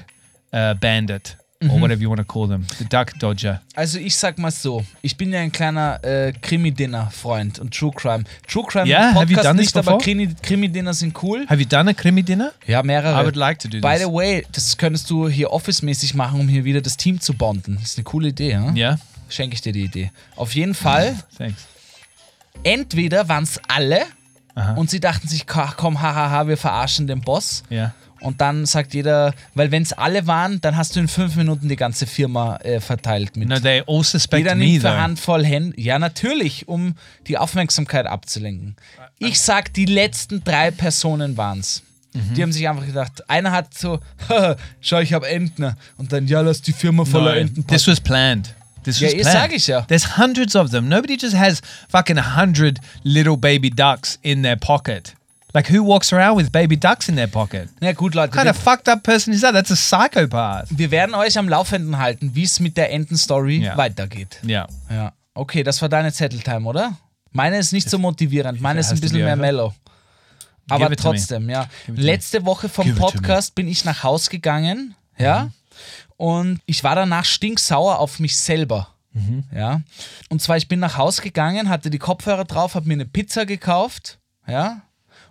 uh, bandit or whatever you want to call them, the duck dodger. Also ich sag mal so, ich bin ja ein kleiner äh, Krimi-Dinner-Freund und True Crime. True Crime Yeah, have you Podcast done this nicht, aber before? Krimi- Krimi-Dinner sind cool. Have you done a Krimi dinner? Ja, mehrere. I would like to do By this. the way, das könntest du hier office-mäßig machen, um hier wieder das Team zu bonden. Das ist eine coole Idee, ja? Yeah, Schenke ich dir die Idee. Auf jeden Fall, thanks. entweder waren es alle Aha. und sie dachten sich, "Ka- komm, hahaha, wir verarschen den Boss. Yeah. Und dann sagt jeder, weil wenn es alle waren, dann hast du in fünf Minuten die ganze Firma äh, verteilt mit. No, they all suspect Jeder nimmt though. Handvoll Hände. Ja, natürlich, um die Aufmerksamkeit abzulenken. Ich sag, die letzten drei Personen waren's. Mhm. Die haben sich einfach gedacht, einer hat so, *laughs* "Haha, schau, ich habe Entner. Und dann, ja, lass die Firma voller No, Enten this was planned. This Ja, was ihr planned. sag ich ja. There's hundreds of them. Nobody just has fucking a hundred little baby ducks in their pocket. Like who walks around with baby ducks in their pocket? Na gut, Leute, What kind of fucked up person is that? That's a psychopath. wir werden euch am Laufenden halten, wie es mit der Enten-Story Ja. weitergeht. Yeah. Ja. Okay, das war deine Zetteltime, oder? Meine ist nicht so motivierend, meine ist ein bisschen mehr mellow. Aber trotzdem, ja. Letzte Woche vom. Podcast bin ich nach Haus gegangen, ja. Und ich war danach stinksauer auf mich selber. Mhm. Ja. Und zwar, ich bin nach Haus gegangen, hatte die Kopfhörer drauf, habe mir eine Pizza gekauft, ja.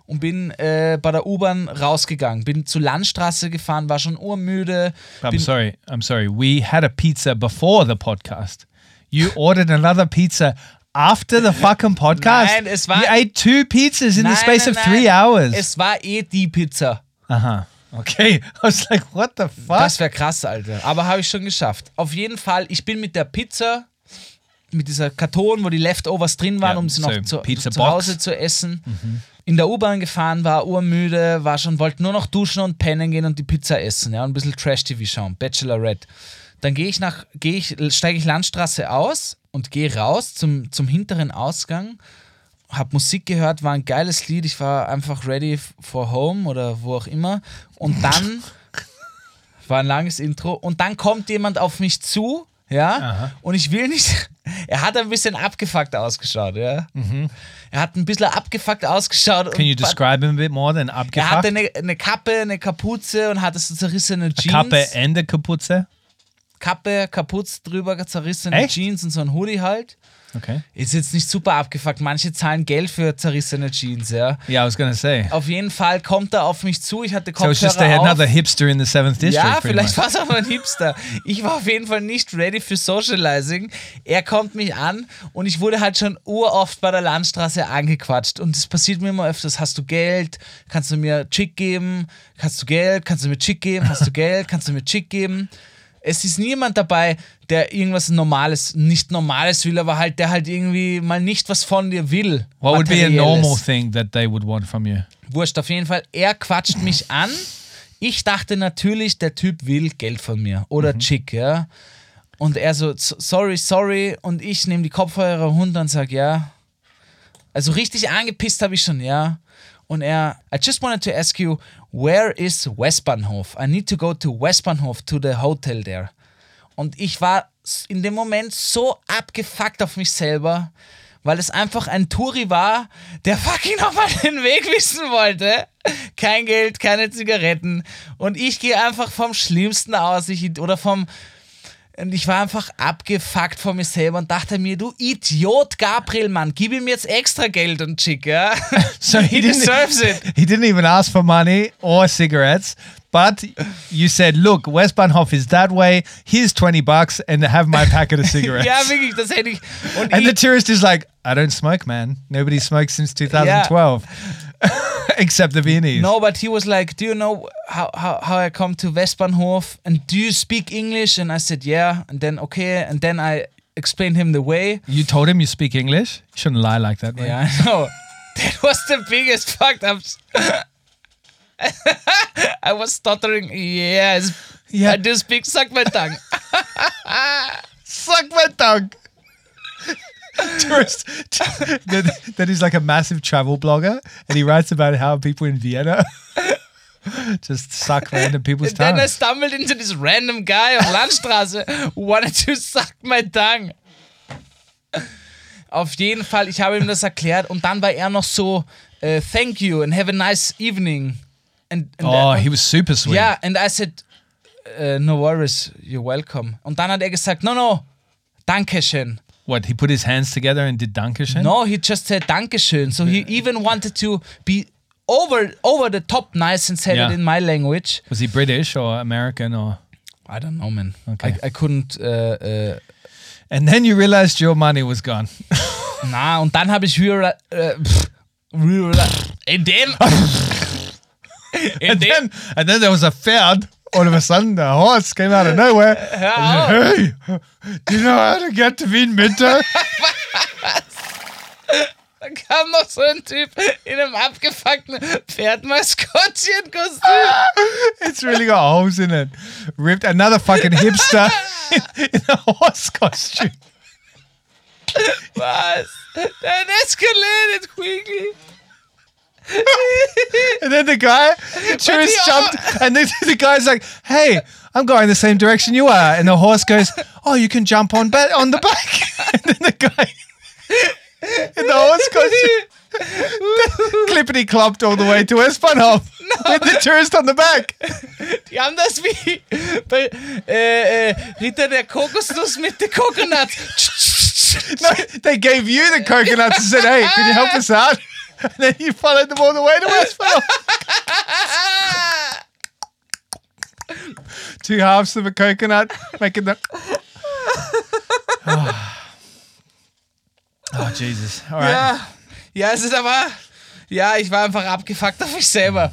Und bin äh, bei der U-Bahn rausgegangen. Bin zur Landstraße gefahren, war schon urmüde. I'm sorry. I'm sorry. We had a pizza before the podcast. You *laughs* ordered another pizza after the fucking podcast. Nein, es war- You ate two pizzas in Nein, the space nein, of three hours. Es war eh die Pizza. uh-huh. Okay. *laughs* I was like, what the fuck? Das wäre krass, Alter. Aber habe ich schon geschafft. Auf jeden Fall, ich bin mit der Pizza, mit dieser Karton, wo die Leftovers drin waren, Ja, um sie so noch zu, Pizza zu. Hause zu essen. In der U-Bahn gefahren, war urmüde, war schon, wollte nur noch duschen und pennen gehen und die Pizza essen, ja, und ein bisschen Trash-TV schauen, Bachelorette. Dann gehe ich nach, gehe ich, steige ich Landstraße aus und gehe raus zum, zum hinteren Ausgang, hab Musik gehört, war ein geiles Lied, ich war einfach ready for home oder wo auch immer. Und *laughs* dann War ein langes Intro. Und dann kommt jemand auf mich zu, ja, und ich will nicht. *laughs* Er hat ein bisschen abgefuckt ausgeschaut, ja. Er hat ein bisschen abgefuckt ausgeschaut. Can you describe him a bit more than er hatte abgefuckt? eine, eine Kappe, eine Kapuze und hatte so zerrissene Jeans. Kappe and a Kapuze? Kappe, Kapuze drüber, zerrissene Echt? Jeans und so ein Hoodie halt. Okay. Ist jetzt nicht super abgefuckt. Manche zahlen Geld für zerrissene Jeans, ja. Yeah, I was gonna say. Auf jeden Fall kommt er auf mich zu. Ich hatte So it's just Kopfhörer auf. another hipster in the seventh district. Ja, vielleicht war es auch ein Hipster. Ich war auf jeden Fall nicht ready für Socializing. Er kommt mich an und ich wurde halt schon uroft bei der Landstraße angequatscht. Und das passiert mir immer öfters. Hast du Geld? Kannst du mir Chick geben? Hast du Geld? Kannst du mir Chick geben? Hast du *laughs* Geld? Kannst du mir Chick geben? Es ist niemand dabei, der irgendwas Normales, nicht Normales will, aber halt, der halt irgendwie mal nicht was von dir will. What would be a normal thing that they would want from you? Wurscht, auf jeden Fall. Er quatscht mich an. Ich dachte natürlich, der Typ will Geld von mir oder Chick, ja. Und er so, "So- sorry, sorry. Und ich nehme die Kopfhörer runter und sage, ja. Also richtig angepisst habe ich schon, ja. Und er, I just wanted to ask you, where is Westbahnhof? I need to go to Westbahnhof, to the hotel there. Und ich war in dem Moment so abgefuckt auf mich selber, weil es einfach ein Touri war, der *laughs* fucking nochmal den Weg wissen wollte. Kein Geld, keine Zigaretten. Und ich gehe einfach vom Schlimmsten aus. Ich, oder vom. Und ich war einfach abgefuckt von mir selber und dachte mir, du Idiot, Gabriel, Mann, gib ihm jetzt extra Geld und Chick, ja? *laughs* So he He deserves it. He didn't even ask for money or cigarettes, but you said, "Look, Westbahnhof is that way. Here's twenty bucks, and have my packet of *laughs* cigarettes." Ja, wirklich, das hätte ich. Und And ich, the tourist is like, "I don't smoke, man. Nobody smoked since 2012, *laughs* except the Viennese." No, but he was like, "Do you know how, how, how I come to Westbahnhof? And do you speak English?" And I said, "Yeah." And then okay, and then I explained him the way. You told him you speak English. You shouldn't lie like that, man. Yeah, I know. *laughs* That was the biggest *laughs* fucked up. I was stuttering. Yes. Yeah. I do speak suck my tongue. Suck my tongue. Tourist. *laughs* that, that is like a massive travel blogger, and he writes about how people in Vienna *laughs* just suck random people's And then I stumbled into this random guy on Landstraße who wanted to suck my tongue. Auf jeden Fall, ich habe ihm das erklärt und dann war er noch so, äh, thank you and have a nice evening. And, and Oh, he was super sweet. Yeah, and I said, uh, no worries, you're welcome. Und dann hat er gesagt, no, no, Dankeschön. What? He put his hands together and did Dankeschön? No, he just said Dankeschön. So he even wanted to be over over the top nice and said Yeah. it in my language. Was he British or American or? I don't know, man. Okay. I, I couldn't. Äh, äh, And then you realized your money was gone. *laughs* na, und dann habe ich real, äh, pff, real, in dem. in *laughs* and dem. then, and then there was a Pferd. All of a sudden, the horse came out of nowhere. *laughs* Hör oh. Hey, do you know how to get to Wien Mitte? *laughs* Da kam noch so ein Typ in einem abgefuckten Pferdmaskottchenkostüm. *laughs* it's really got holes in it. Ripped another fucking hipster in, in a horse costume. Was? That escalated quickly. *laughs* And then the guy, the tourist jumped, and the, *laughs* the guy's like, "Hey, I'm going the same direction you are." And the horse goes, "Oh, you can jump on ba- on the back." *laughs* And then the guy and the horse costume clippity clopped all the way to Espanol with the tourist on the back. Die haben das er wie bei äh, äh, eh, Ritter der Kokosnuss mit der Coconut. No, they gave you the coconuts and said, "Hey, can you help us out?" And *laughs* then you followed them all the way to Westphalia. Two halves of a coconut, making the. Oh, *sighs* Jesus! All right. Ja, ja, es ist aber. Ja, ich war einfach abgefuckt auf mich selber.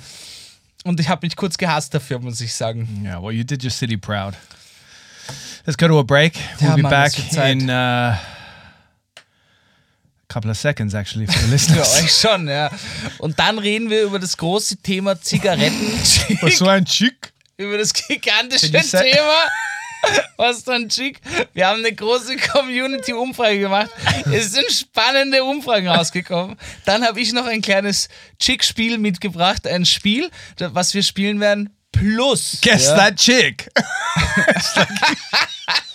Und ich habe mich kurz gehasst dafür, muss ich sagen. Yeah. Well, you did your city proud. Let's go to a break. We'll Ja, be Mann, back es wird Zeit. in uh, couple of seconds, actually, for the Für listeners. euch schon, ja. Und dann reden wir über das große Thema Zigaretten. *laughs* Was so ein Chick? über das gigantische Thema. Was dann schick. Wir haben eine große Community-Umfrage gemacht. Es sind spannende Umfragen rausgekommen. Dann habe ich noch ein kleines Chick-Spiel mitgebracht. Ein Spiel, was wir spielen werden. Plus. Guess ja. that chick. *laughs*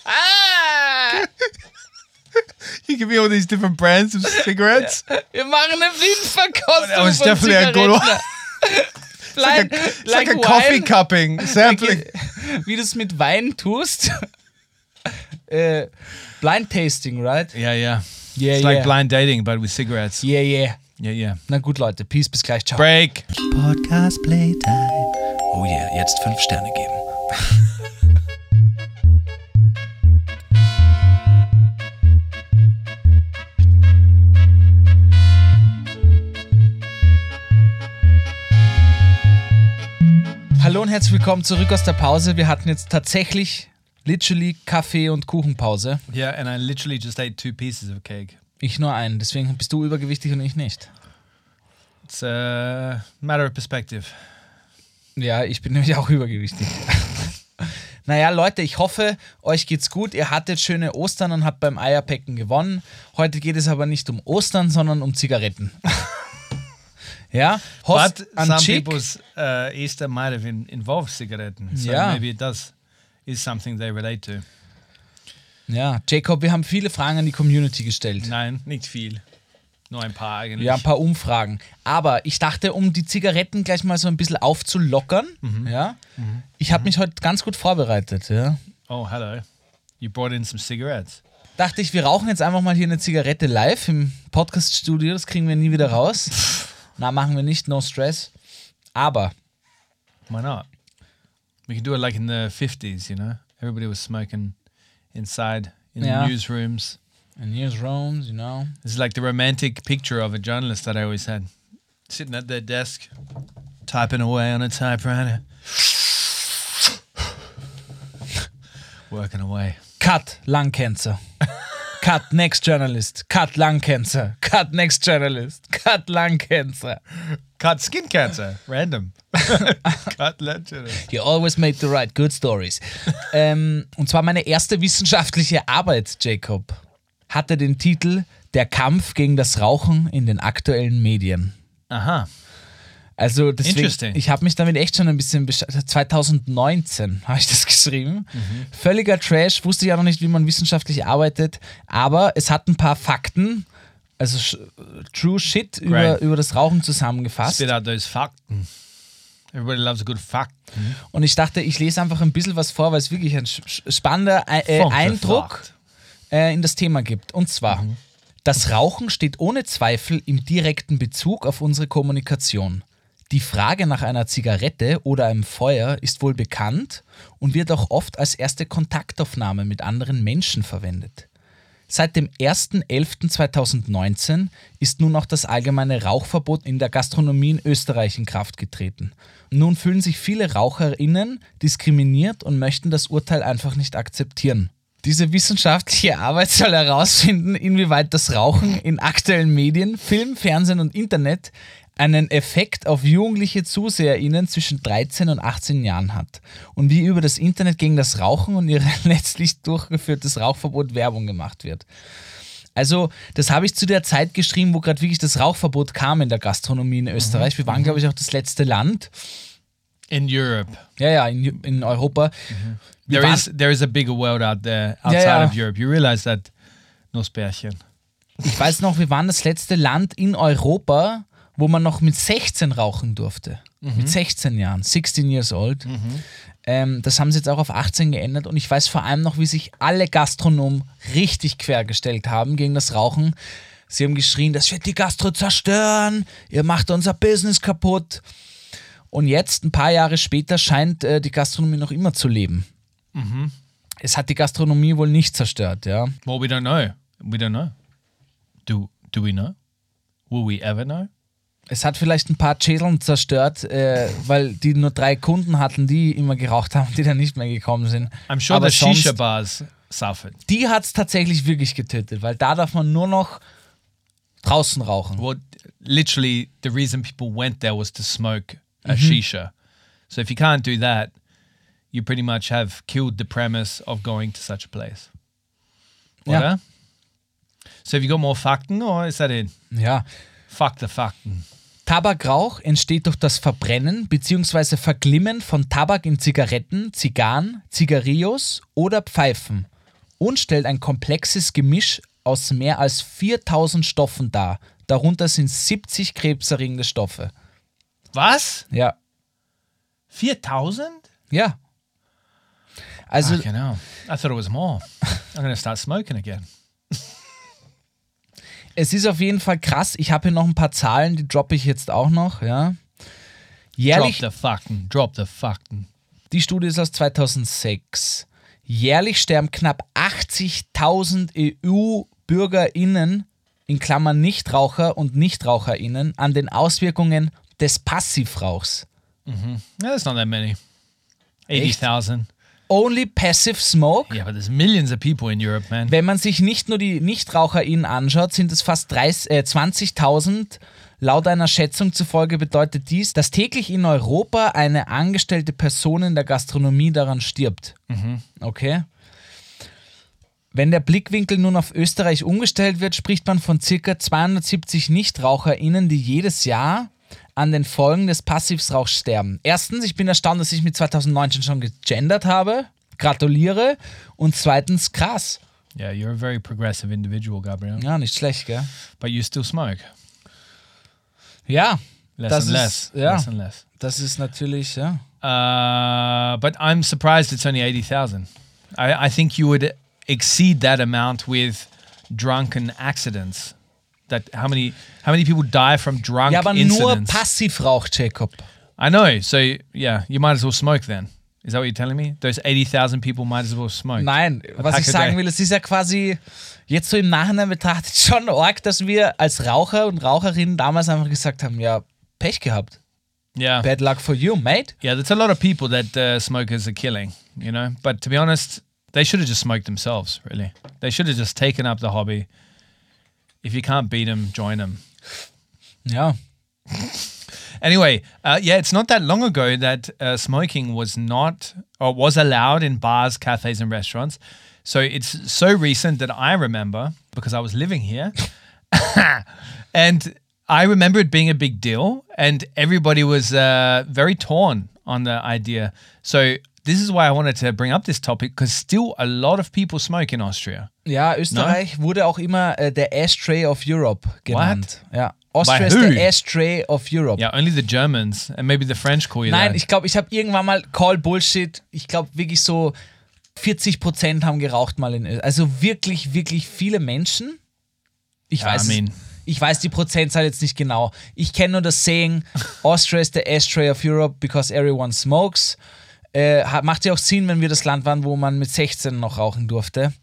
*laughs* *laughs* you give me all these different brands of cigarettes. Wir machen eine Blindverkostung. That was von definitely a good one. Zigaretten. *laughs* It's like, a, it's like a coffee wine, cupping sampling. Wie du es mit Wein tust. *laughs* äh, blind Tasting, right? Yeah, yeah. Yeah, It's yeah. like blind dating, but with cigarettes. Yeah, yeah. Yeah, yeah. Na gut, Leute. Peace, bis gleich. Ciao. Break. Podcast Playtime. Oh yeah, jetzt fünf Sterne geben. Hallo und herzlich willkommen zurück aus der Pause. Wir hatten jetzt tatsächlich literally Kaffee- und Kuchenpause. Yeah, and I literally just ate two pieces of cake. Ich nur einen, deswegen bist du übergewichtig und ich nicht. It's a matter of perspective. Ja, ich bin nämlich auch übergewichtig. *laughs* naja, Leute, ich hoffe, euch geht's gut. Ihr hattet schöne Ostern und habt beim Eierpecken gewonnen. Heute geht es aber nicht um Ostern, sondern um Zigaretten. *laughs* ja, Host But some Chick. people's uh, Easter might have in, involved cigaretten. So Yeah. maybe it does is something they relate to. Ja, Jacob, wir haben viele Fragen an die Community gestellt. Nein, nicht viel. Nur ein paar eigentlich. Ja, ein paar Umfragen. Aber ich dachte, um die Zigaretten gleich mal so ein bisschen aufzulockern, Mhm. ja, ich habe mich heute ganz gut vorbereitet. Ja. Oh, hello. You brought in some cigarettes. Dachte ich, wir rauchen jetzt einfach mal hier eine Zigarette live im Podcast-Studio. Das kriegen wir nie wieder raus. *laughs* Na, machen wir nicht, no stress. Aber Why not? We can do it like in the 50s, you know? Everybody was smoking inside in Yeah. the newsrooms. in newsrooms, you know. This is like the romantic picture of a journalist that I always had. Sitting at their desk, typing away on a typewriter. *sighs* Working away. Cut, lung cancer. *laughs* Cut, next journalist. Cut, lung cancer. Cut, next journalist. Cut, lung cancer. Cut skin cancer. Random. *laughs* Cut legend. You always make the right good stories. ähm, und zwar meine erste wissenschaftliche Arbeit, Jacob, hatte den Titel Der Kampf gegen das Rauchen in den aktuellen Medien. Aha. Also deswegen, ich habe mich damit echt schon ein bisschen beschäftigt. 2019 habe ich das geschrieben. Völliger Trash, wusste ich ja noch nicht, wie man wissenschaftlich arbeitet, aber es hat ein paar Fakten, also True Shit über, Great. über das Rauchen zusammengefasst. Out those Fakten. Everybody loves a good fact. Und ich dachte, ich lese einfach ein bisschen was vor, weil es wirklich ein spannender äh, Funke Eindruck äh, in das Thema gibt. Und zwar, das Rauchen steht ohne Zweifel im direkten Bezug auf unsere Kommunikation. Die Frage nach einer Zigarette oder einem Feuer ist wohl bekannt und wird auch oft als erste Kontaktaufnahme mit anderen Menschen verwendet. Seit dem 1.11.2019 ist nun auch das allgemeine Rauchverbot in der Gastronomie in Österreich in Kraft getreten. Nun fühlen sich viele RaucherInnen diskriminiert und möchten das Urteil einfach nicht akzeptieren. Diese wissenschaftliche Arbeit soll herausfinden, inwieweit das Rauchen in aktuellen Medien, Film, Fernsehen und Internet einen Effekt auf jugendliche ZuseherInnen zwischen 13 und 18 Jahren hat und wie über das Internet gegen das Rauchen und ihr *laughs* letztlich durchgeführtes Rauchverbot Werbung gemacht wird. Also, das habe ich zu der Zeit geschrieben, wo gerade wirklich das Rauchverbot kam in der Gastronomie in Österreich. Wir waren, glaube ich, auch das letzte Land. In Europe. Ja, ja, in, in Europa. Wir There waren- is there is a bigger world out there outside ja. of Europe. You realize that? No Spärchen. Ich weiß noch, wir waren das letzte Land in Europa, wo man noch mit 16 rauchen durfte. Mit 16 Jahren, 16 years old. Ähm, das haben sie jetzt auch auf 18 geändert und ich weiß vor allem noch, wie sich alle Gastronomen richtig quergestellt haben gegen das Rauchen. Sie haben geschrien, das wird die Gastro zerstören, ihr macht unser Business kaputt. Und jetzt, ein paar Jahre später, scheint äh, die Gastronomie noch immer zu leben. Es hat die Gastronomie wohl nicht zerstört, ja. Well, we don't know. We don't know. Do do we know? Will we ever know? Es hat vielleicht ein paar Schädeln zerstört, äh, weil die nur drei Kunden hatten, die immer geraucht haben, die dann nicht mehr gekommen sind. I'm sure Aber the shisha bars suffered. die hat es tatsächlich wirklich getötet, weil da darf man nur noch draußen rauchen. Well, literally, the reason people went there was to smoke a shisha. So if you can't do that, you pretty much have killed the premise of going to such a place. Ja. Oder? So have you got more Fakten or is that it? Ja, Fuck the Fakten. Tabakrauch entsteht durch das Verbrennen bzw. Verglimmen von Tabak in Zigaretten, Zigarren, Zigarillos oder Pfeifen und stellt ein komplexes Gemisch aus mehr als 4000 Stoffen dar. Darunter sind 70 krebserregende Stoffe. Was? Ja. 4000? Ja. Also, Fucking hell. I thought it was more. I'm going to start smoking again. *laughs* es ist auf jeden Fall krass. Ich habe hier noch ein paar Zahlen, die droppe ich jetzt auch noch, ja. Jährlich, Drop the fucking, drop the fucking. die Studie ist aus 2006. Jährlich sterben knapp 80.000 EU-BürgerInnen, in Klammern Nichtraucher und NichtraucherInnen, an den Auswirkungen des Passivrauchs. No, that's not that many. 80,000. Only passive smoke. Yeah, but there's millions of people in Europe, man. Wenn man sich nicht nur die NichtraucherInnen anschaut, sind es fast 30, äh, 20.000. Laut einer Schätzung zufolge bedeutet dies, dass täglich in Europa eine angestellte Person in der Gastronomie daran stirbt. Okay. Wenn der Blickwinkel nun auf Österreich umgestellt wird, spricht man von circa 270 NichtraucherInnen, die jedes Jahr an den Folgen des Passivsrauchs sterben. Erstens, ich bin erstaunt, dass ich mit 2019 schon gegendert habe. Gratuliere. Und zweitens, krass. Yeah, you're a very progressive individual, Gabriel. Ja, nicht schlecht, gell? But you still smoke. Ja. Less das and ist, less. Ja, Less and less. das ist natürlich, ja. Uh, but I'm surprised it's only 80,000. I, I think you would exceed that amount with drunken accidents. That how many how many people die from drunk Ja, aber nur incidents? Passivrauch, Jacob. I know. So yeah, you might as well smoke then. Is that what you're telling me? Those 80,000 people might as well smoke. Nein, was pack ich a sagen day. will, es ist ja quasi jetzt so im Nachhinein betrachtet *laughs* schon arg, dass wir als Raucher und Raucherinnen damals einfach gesagt haben, ja, Pech gehabt. Yeah. Bad luck for you, mate. Yeah, there's a lot of people that uh, smokers are killing, you know. But to be honest, they should have just smoked themselves. Really, they should have just taken up the hobby. If you can't beat them, join them. Ja. Anyway, uh, yeah, it's not that long ago that uh, smoking was not or was allowed in bars, cafes, and restaurants. So it's so recent that I remember because I was living here, *laughs* and I remember it being a big deal, and everybody was uh, very torn on the idea. So this is why I wanted to bring up this topic because still a lot of people smoke in Austria. Ja, Österreich wurde auch immer äh, der Ashtray of Europe genannt. Ja. Austria ist der Ashtray of Europe. Yeah, only the Germans and maybe the French call you Nein, that. ich glaube, ich habe irgendwann mal Call Bullshit. Ich glaube wirklich so 40 Prozent haben geraucht mal in Österreich. Also wirklich, wirklich viele Menschen. Ich Ja, weiß, I mean- ich weiß die Prozentzahl jetzt nicht genau. Ich kenne nur das Saying, *laughs* Austria is the ashtray of Europe because everyone smokes. Äh, macht ja auch Sinn, wenn wir das Land waren, wo man mit 16 noch rauchen durfte.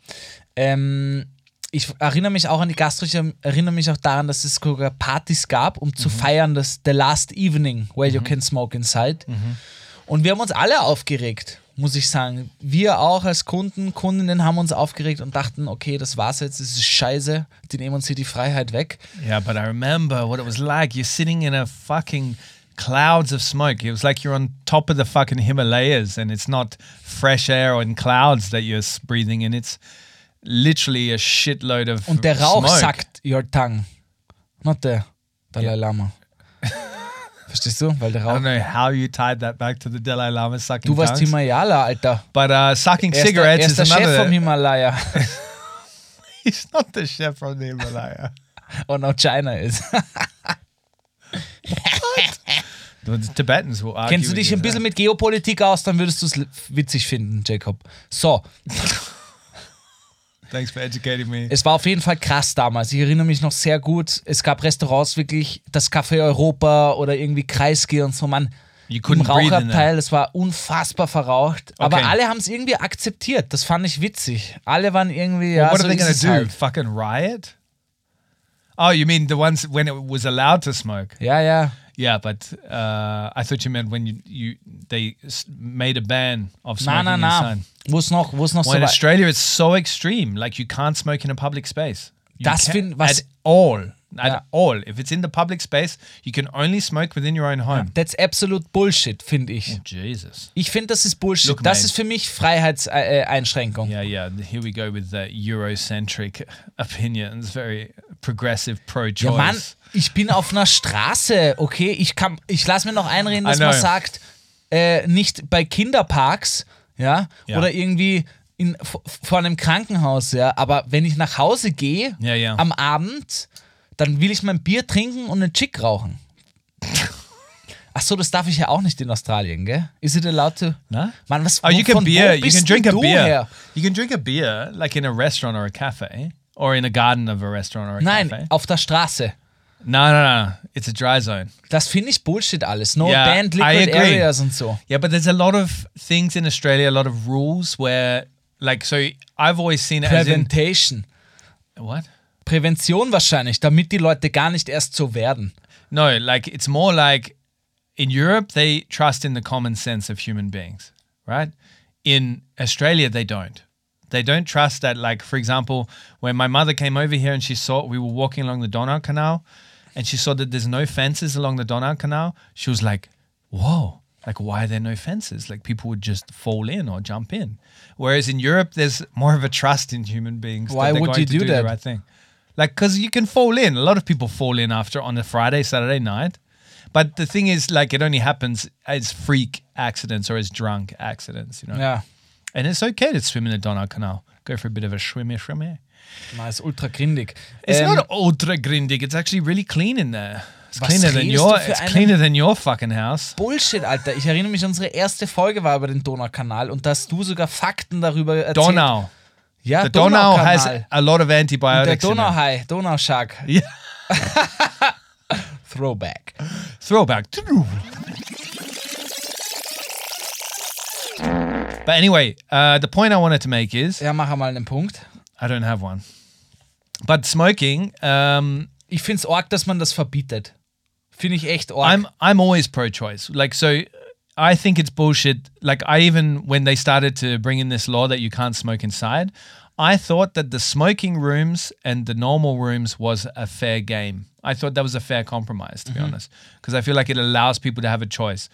Ähm, ich erinnere mich auch an die Gastro, ich erinnere mich auch daran, dass es sogar Partys gab, um zu feiern, das The Last Evening, where you can smoke inside. Und wir haben uns alle aufgeregt, muss ich sagen. Wir auch als Kunden, Kundinnen haben uns aufgeregt und dachten, okay, das war's jetzt, das ist scheiße, die nehmen uns hier die Freiheit weg. Yeah, but I remember what it was like. You're sitting in a fucking clouds of smoke. It was like you're on top of the fucking Himalayas and it's not fresh air and clouds that you're breathing in. It's literally a shitload of Und der Rauch smoke. sackt your tongue. Not the Dalai Lama. *laughs* Verstehst du? Weil der I Rauch. don't know how you tied that back to the Dalai Lama sucking Du warst tongues. Himalaya, Alter. But uh, sucking Er ist der, cigarettes er ist is der Chef vom. Himalaya. *laughs* *laughs* He's not the chef from the Himalaya. Und auch China ist. The Tibetans will argue. Kennst du dich ein bisschen mit Geopolitik aus, dann würdest du es witzig finden, Jacob. So. *laughs* Thanks for educating me. es war auf jeden Fall krass damals. Ich erinnere mich noch sehr gut. Es gab Restaurants wirklich, das Café Europa oder irgendwie Kreisky und so, man. Im. Rauchabteil, es war unfassbar verraucht. Aber Okay. alle haben es irgendwie akzeptiert. Das fand ich witzig. Alle waren irgendwie, ja, what so are they to do? halt. Fucking riot? Oh, you mean the ones when it was allowed to smoke? Ja, ja. Yeah, but uh, I thought you meant when you, you they made a ban of smoking na, na. inside. Wo es noch, wo es noch Well, so in. Australia, it's so extreme. Like you can't smoke in a public space. You Das find- was- at all. At Ja. all. If it's in the public space, you can only smoke within your own home. That's absolute Bullshit, finde ich. Jesus. Ich finde, das ist Bullshit. Look, das mate. ist für mich Freiheitseinschränkung. Yeah, yeah. Here we go with the Eurocentric opinions. Very progressive pro-choice. Ja, Mann, ich bin auf einer Straße, okay? Ich, kann, ich lasse mir noch einreden, dass man sagt, äh, nicht bei Kinderparks, ja, Ja. oder irgendwie in, vor einem Krankenhaus, ja, aber wenn ich nach Hause gehe Ja, ja. am Abend, dann will ich mein Bier trinken und einen Chick rauchen. *laughs* Ach so, das darf ich ja auch nicht in Australien, gell? Is it allowed to? No? Mann, was Oh, you can beer. You can drink a beer. her? You can drink a beer like in a restaurant or a cafe, or in a garden of a restaurant or a Nein, cafe. auf der Straße. No, no, no. It's a dry zone. Das finde ich Bullshit alles. No Yeah, banned liquid areas und so. Yeah, but there's a lot of things in Australia, a lot of rules where, like, so I've always seen it as in what? Prävention wahrscheinlich, damit die Leute gar nicht erst so werden. No, like it's more like in Europe they trust in the common sense of human beings, right? In Australia they don't. They don't trust that. Like for example, when my mother came over here and she saw we were walking along the Donau Canal, and she saw that there's no fences along the Donau Canal, she was like, "Whoa." Like, why are there no fences? Like, people would just fall in or jump in. Whereas in Europe, there's more of a trust in human beings. Why that would going you to do the that? right thing. Like, because you can fall in. A lot of people fall in after on a Friday, Saturday night. But the thing is, like, it only happens as freak accidents or as drunk accidents, you know? Yeah. And it's okay to swim in the Donau Canal. Go for a bit of a swimmy, swimmy. ist ultra grindig. It's Ähm, not ultra grindig. It's actually really clean in there. It's Was cleaner than your. It's cleaner than your fucking house. Bullshit, Alter. Ich erinnere mich, unsere erste Folge war über den Donaukanal und da hast du sogar Fakten darüber erzählt. Donau. Ja, The Donau has a lot of antibiotics. it. Donauhai, Donaushark. *laughs* Yeah. *laughs* Throwback. Throwback. But anyway, uh, the point I wanted to make is Ja, mach mal einen Punkt. I don't have one. But smoking, um, Ich finde es arg, dass man das verbietet. Finde ich echt arg. I'm I'm always pro-choice. Like so, I think it's bullshit. Like I even when they started to bring in this law that you can't smoke inside, I thought that the smoking rooms and the normal rooms was a fair game. I thought that was a fair compromise, to be mm-hmm. honest, because I feel like it allows people to have a choice.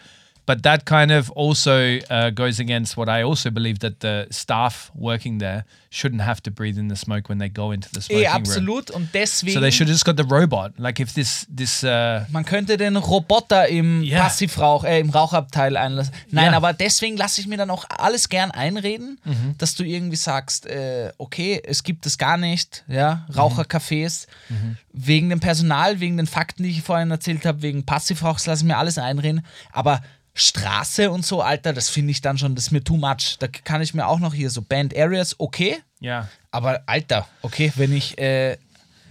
But that kind of also uh, goes against what I also believe that the staff working there shouldn't have to breathe in the smoke when they go into the smoking room. absolut. Und deswegen. So they should have just got the robot. Like if this this uh, Man könnte den Roboter im Ja. Passivrauch, äh, im Rauchabteil einlassen. Nein, Ja. aber deswegen lasse ich mir dann auch alles gern einreden, Mhm. dass du irgendwie sagst, äh, okay, es gibt es gar nicht, ja, Rauchercafés, Mhm. wegen dem Personal, wegen den Fakten, die ich vorhin erzählt habe, wegen Passivrauchs lasse ich mir alles einreden, aber Straße und so, Alter, das finde ich dann schon, das ist mir too much. Da kann ich mir auch noch hier so Band Areas, okay, yeah aber Alter, okay, wenn ich äh, I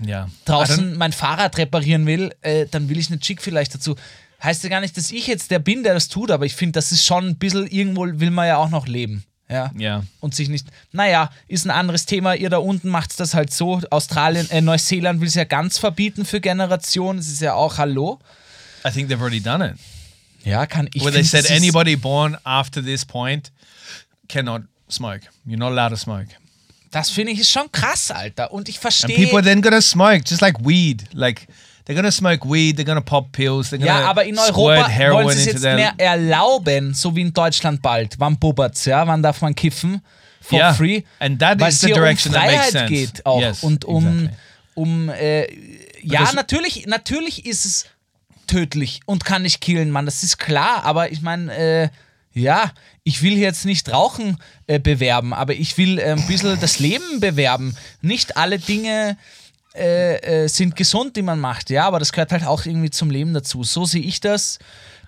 don't- draußen mein Fahrrad reparieren will, äh, dann will ich eine Chick vielleicht dazu. Heißt ja gar nicht, dass ich jetzt der bin, der das tut, aber ich finde, das ist schon ein bisschen, irgendwo will man ja auch noch leben. Ja. Yeah. Und sich nicht, naja, ist ein anderes Thema. Ihr da unten macht das halt so. Australien, äh, Neuseeland will es ja ganz verbieten für Generationen. Es ist ja auch Hallo. I think they've already done it. Ja, kann ich. Where they said anybody born after this point cannot smoke. You're not allowed to smoke. Das finde ich ist schon krass, Alter. Und ich And verstehe. people are then gonna smoke, just like weed. Like they're gonna smoke weed, they're gonna pop pills, they're gonna Ja, aber in Europa wollen sie es jetzt mehr erlauben, so wie in Deutschland bald. Wann bubbert's, ja? Wann darf man kiffen? For Yeah, free. and that is the direction um that makes sense. geht auch. Yes, und um, exactly. um äh, ja, natürlich, natürlich ist es tödlich und kann nicht killen, Mann. Das ist klar, aber ich meine, äh, ja, ich will jetzt nicht Rauchen äh, bewerben, aber ich will äh, ein bisschen das Leben bewerben. Nicht alle Dinge äh, äh, sind gesund, die man macht, ja, aber das gehört halt auch irgendwie zum Leben dazu. So sehe ich das.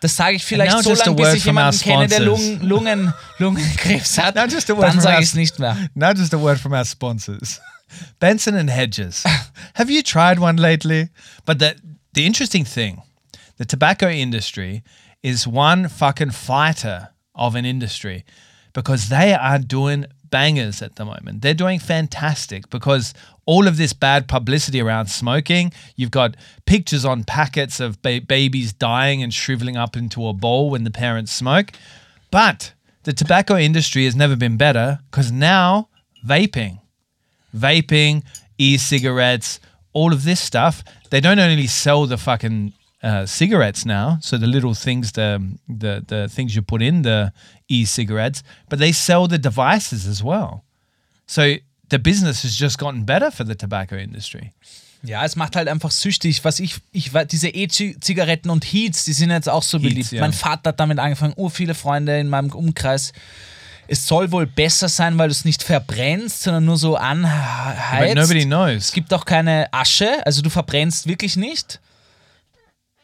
Das sage ich vielleicht so lange, bis ich jemanden kenne, der. Lungen, Lungen, Lungenkrebs hat. Now just a word Dann from sage our ich es nicht mehr. Now just a word from our sponsors. Benson and Hedges. Have you tried one lately? But the the interesting thing, the tobacco industry is one fucking fighter of an industry because they are doing bangers at the moment. They're doing fantastic because all of this bad publicity around smoking, you've got pictures on packets of ba- babies dying and shriveling up into a bowl when the parents smoke. But the tobacco industry has never been better because now vaping, vaping, e-cigarettes, all of this stuff, they don't only sell the fucking uh, cigarettes now, so the little things, the, the the things you put in the e-cigarettes, but they sell the devices as well. So the business has just gotten better for the tobacco industry. Ja, es macht halt einfach süchtig. Was ich, ich diese E-Zigaretten und Heats, die sind jetzt auch so beliebt. ja. Mein Vater hat damit angefangen, ur viele Freunde in meinem Umkreis. Es soll wohl besser sein, weil du es nicht verbrennst, sondern nur so But anheizt. nobody Es knows. gibt auch keine Asche, also du verbrennst wirklich nicht.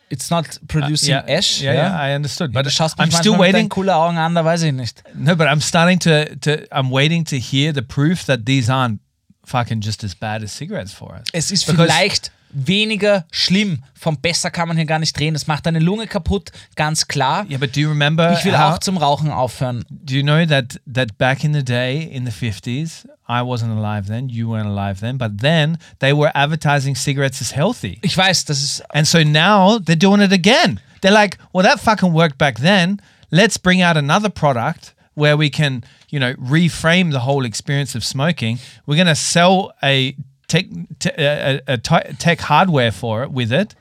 It's not producing yeah, ash. yeah, ja? yeah, I understood. But I'm still manchmal mit deinen waiting. coole Augen an, da weiß ich nicht. No, but I'm starting to, to. I'm waiting to hear the proof that these aren't fucking just as bad as cigarettes for us. Es ist Because- vielleicht weniger schlimm. Vom besser kann man hier gar nicht drehen. Es macht deine Lunge kaputt, ganz klar. Yeah, but do you remember? Ich will how- auch zum Rauchen aufhören. Do you know that that back in the day, in the fifties, I wasn't alive then, you weren't alive then, but then they were advertising cigarettes as healthy, Ich weiß, das ist and so now they're doing it again. They're like, well, that fucking worked back then. Let's bring out another product where we can, you know, reframe the whole experience of smoking. We're gonna sell a a, a, a ti- tech hardware for it with it,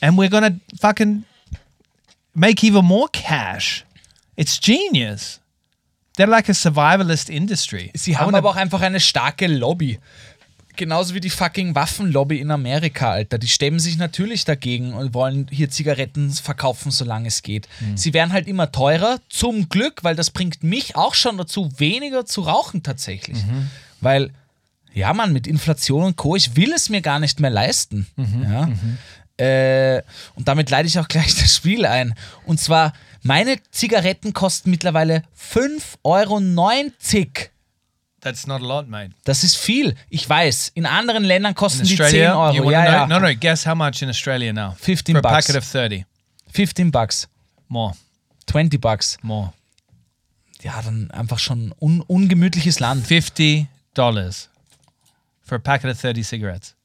and we're gonna fucking make even more cash. It's genius. They're like a survivalist industry. Sie haben aber auch einfach eine starke Lobby. Genauso wie die fucking Waffenlobby in Amerika, Alter. Die stemmen sich natürlich dagegen und wollen hier Zigaretten verkaufen, solange es geht. Sie werden halt immer teurer, zum Glück, weil das bringt mich auch schon dazu, weniger zu rauchen tatsächlich. Weil, ja, Mann, mit Inflation und Co., ich will es mir gar nicht mehr leisten. Ja? Äh, und damit leite ich auch gleich *laughs* das Spiel ein. Und zwar, meine Zigaretten kosten mittlerweile 5,90 Euro. That's not a lot, mate. Das ist viel. Ich weiß, in anderen Ländern kosten die 10 Australia, Euro. Ja, ja. No, no. Guess how much in Australia now? 15 for a bucks. packet of thirty. 15 Bucks, More, 20 Bucks. more. Ja, dann einfach schon un ungemütliches Land. Fifty dollars for a packet of thirty cigarettes.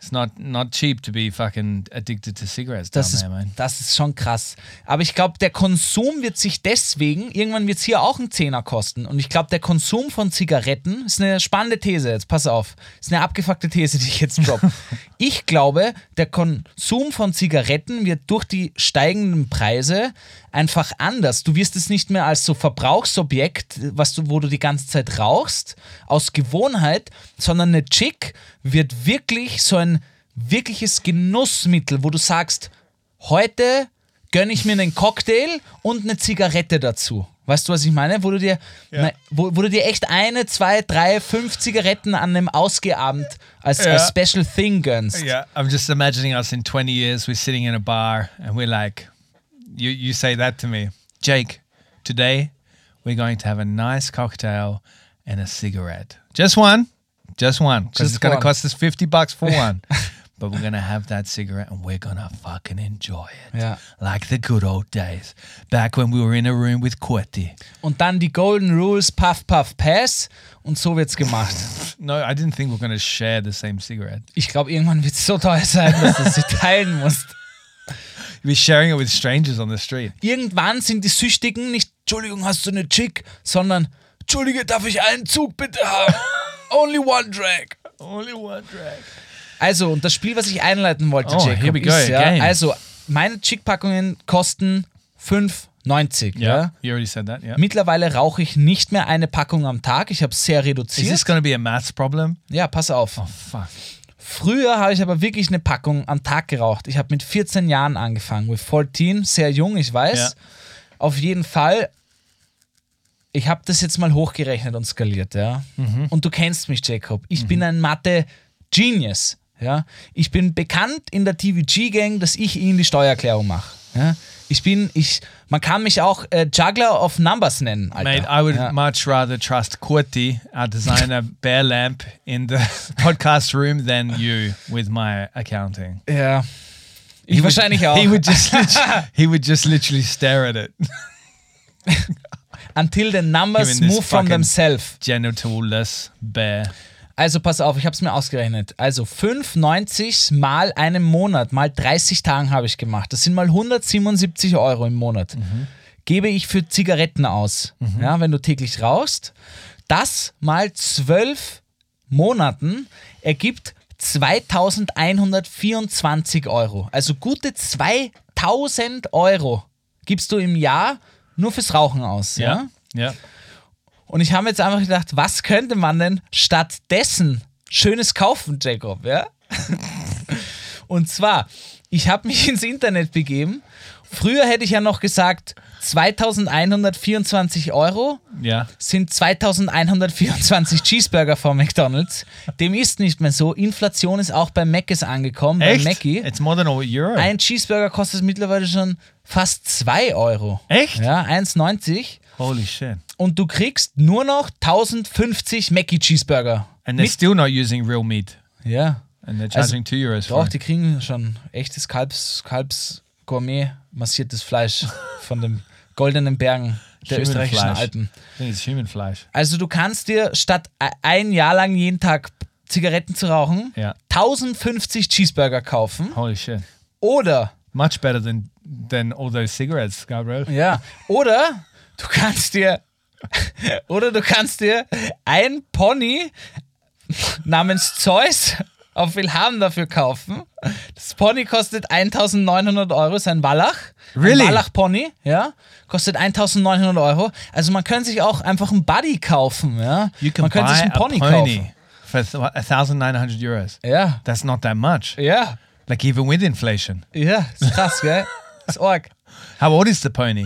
It's not not cheap to be fucking addicted to cigarettes Das ist, there, das ist schon krass. Aber ich glaube, der Konsum wird sich deswegen, irgendwann wird es hier auch einen Zehner kosten. Und ich glaube, der Konsum von Zigaretten ist eine spannende These. Jetzt pass auf. Ist eine abgefuckte These, die ich jetzt droppe. *laughs* ich glaube, der Konsum von Zigaretten wird durch die steigenden Preise einfach anders. Du wirst es nicht mehr als so Verbrauchsobjekt, was du, wo du die ganze Zeit rauchst, aus Gewohnheit, sondern eine Chick wird wirklich so ein wirkliches Genussmittel, wo du sagst, heute gönne ich mir einen Cocktail und eine Zigarette dazu. Weißt du, was ich meine? Wo du dir, ne, wo, wo du dir echt eine, zwei, drei, fünf Zigaretten an einem Ausgehabend als, Ja. als Special Thing gönnst. Yeah, I'm just imagining us in 20 years. We're sitting in a bar and we're like, you, you say that to me, Jake, today we're going to have a nice cocktail and a cigarette. Just one, just one. Because it's going to cost us 50 bucks for one. *laughs* but we're going to have that cigarette and we're going to fucking enjoy it. Ja. Like the good old days. Back when we were in a room with Kurti. Und dann die Golden Rules, Puff, Puff, Pass. Und so wird's gemacht. *laughs* No, I didn't think we're going to share the same cigarette. Ich glaube, irgendwann wird es so teuer sein, dass du sie teilen musst. *laughs* We're sharing it with strangers on the street. Irgendwann sind die Süchtigen nicht, Entschuldigung, hast du eine Chick, sondern, Entschuldige, darf ich einen Zug bitte haben? *laughs* Only one drag. Only one drag. Also, und das Spiel, was ich einleiten wollte, Oh, Jacob, here we go ist, ja, also, meine Chick-Packungen kosten 5,90. Ja? You already said that, yeah. Mittlerweile rauche ich nicht mehr eine Packung am Tag. Ich habe sehr Is reduziert. this going to be a maths problem? ja, pass auf. Oh, fuck. Früher habe ich aber wirklich eine Packung am Tag geraucht. Ich habe mit 14 Jahren angefangen. With 14, sehr jung, ich weiß. Ja. Auf jeden Fall, ich habe das jetzt mal hochgerechnet und skaliert, ja. Mhm. Und du kennst mich, Jacob. Ich bin ein Mathe-Genius, ja. Ich bin bekannt in der TVG-Gang, dass ich ihnen die Steuererklärung mache. Ja? Ich bin, ich, man kann mich auch äh, Juggler of Numbers nennen, Alter. Mate, I would ja. much rather trust Kurti, our designer *laughs* bear lamp, in the *laughs* podcast room than you with my accounting. ja. Ich He would- wahrscheinlich auch. He would just *laughs* he would just literally stare at it. Until the numbers move from themselves. Genitalless bear. Also pass auf, ich habe es mir ausgerechnet. Also 5,90 mal einen Monat, mal 30 Tagen habe ich gemacht. Das sind mal 177 Euro im Monat. Gebe ich für Zigaretten aus, ja, wenn du täglich rauchst. Das mal 12 Monaten ergibt 2124 Euro. Also gute 2000 Euro gibst du im Jahr nur fürs Rauchen aus. ja? Yeah. Yeah. Und ich habe mir jetzt einfach gedacht, was könnte man denn stattdessen Schönes kaufen, Jacob, ja? *laughs* Und zwar, ich habe mich ins Internet begeben. Früher hätte ich ja noch gesagt, 2124 Euro Yeah. sind 2124 Cheeseburger von McDonalds. Dem ist nicht mehr so. Inflation ist auch bei Mc's angekommen, bei Echt? Mackie. It's more than a euro. Ein Cheeseburger kostet mittlerweile schon fast 2 Euro. Echt? Ja, 1,90. Holy shit. Und du kriegst nur noch 1050 Mackie Cheeseburger. And they're still not using real meat. Ja. And they're Also, charging two euros for Doch, it. die kriegen schon echtes Kalbs, Kalbs Gourmet massiertes Fleisch *laughs* von den goldenen Bergen der österreichischen. Alpen. It's human flesh. Also du kannst dir statt e- ein Jahr lang jeden Tag Zigaretten zu rauchen, Ja. 1050 Cheeseburger kaufen Holy shit. oder Much better than than all those cigarettes, Gabriel. ja, oder du kannst dir *laughs* oder du kannst dir ein Pony namens Zeus auf Wilhelm dafür kaufen. Das Pony kostet 1900 Euro, sein Wallach. Really? Ein Wallach-Pony, ja. Kostet 1900 Euro. Also man könnte sich auch einfach einen Buddy kaufen, ja. Man könnte buy sich einen Pony, pony kaufen. for th- 1,900 euros. Ja, That's not that much. ja, Like even with inflation. ja. Ist krass, gell? *laughs* Ist arg. How old is the pony?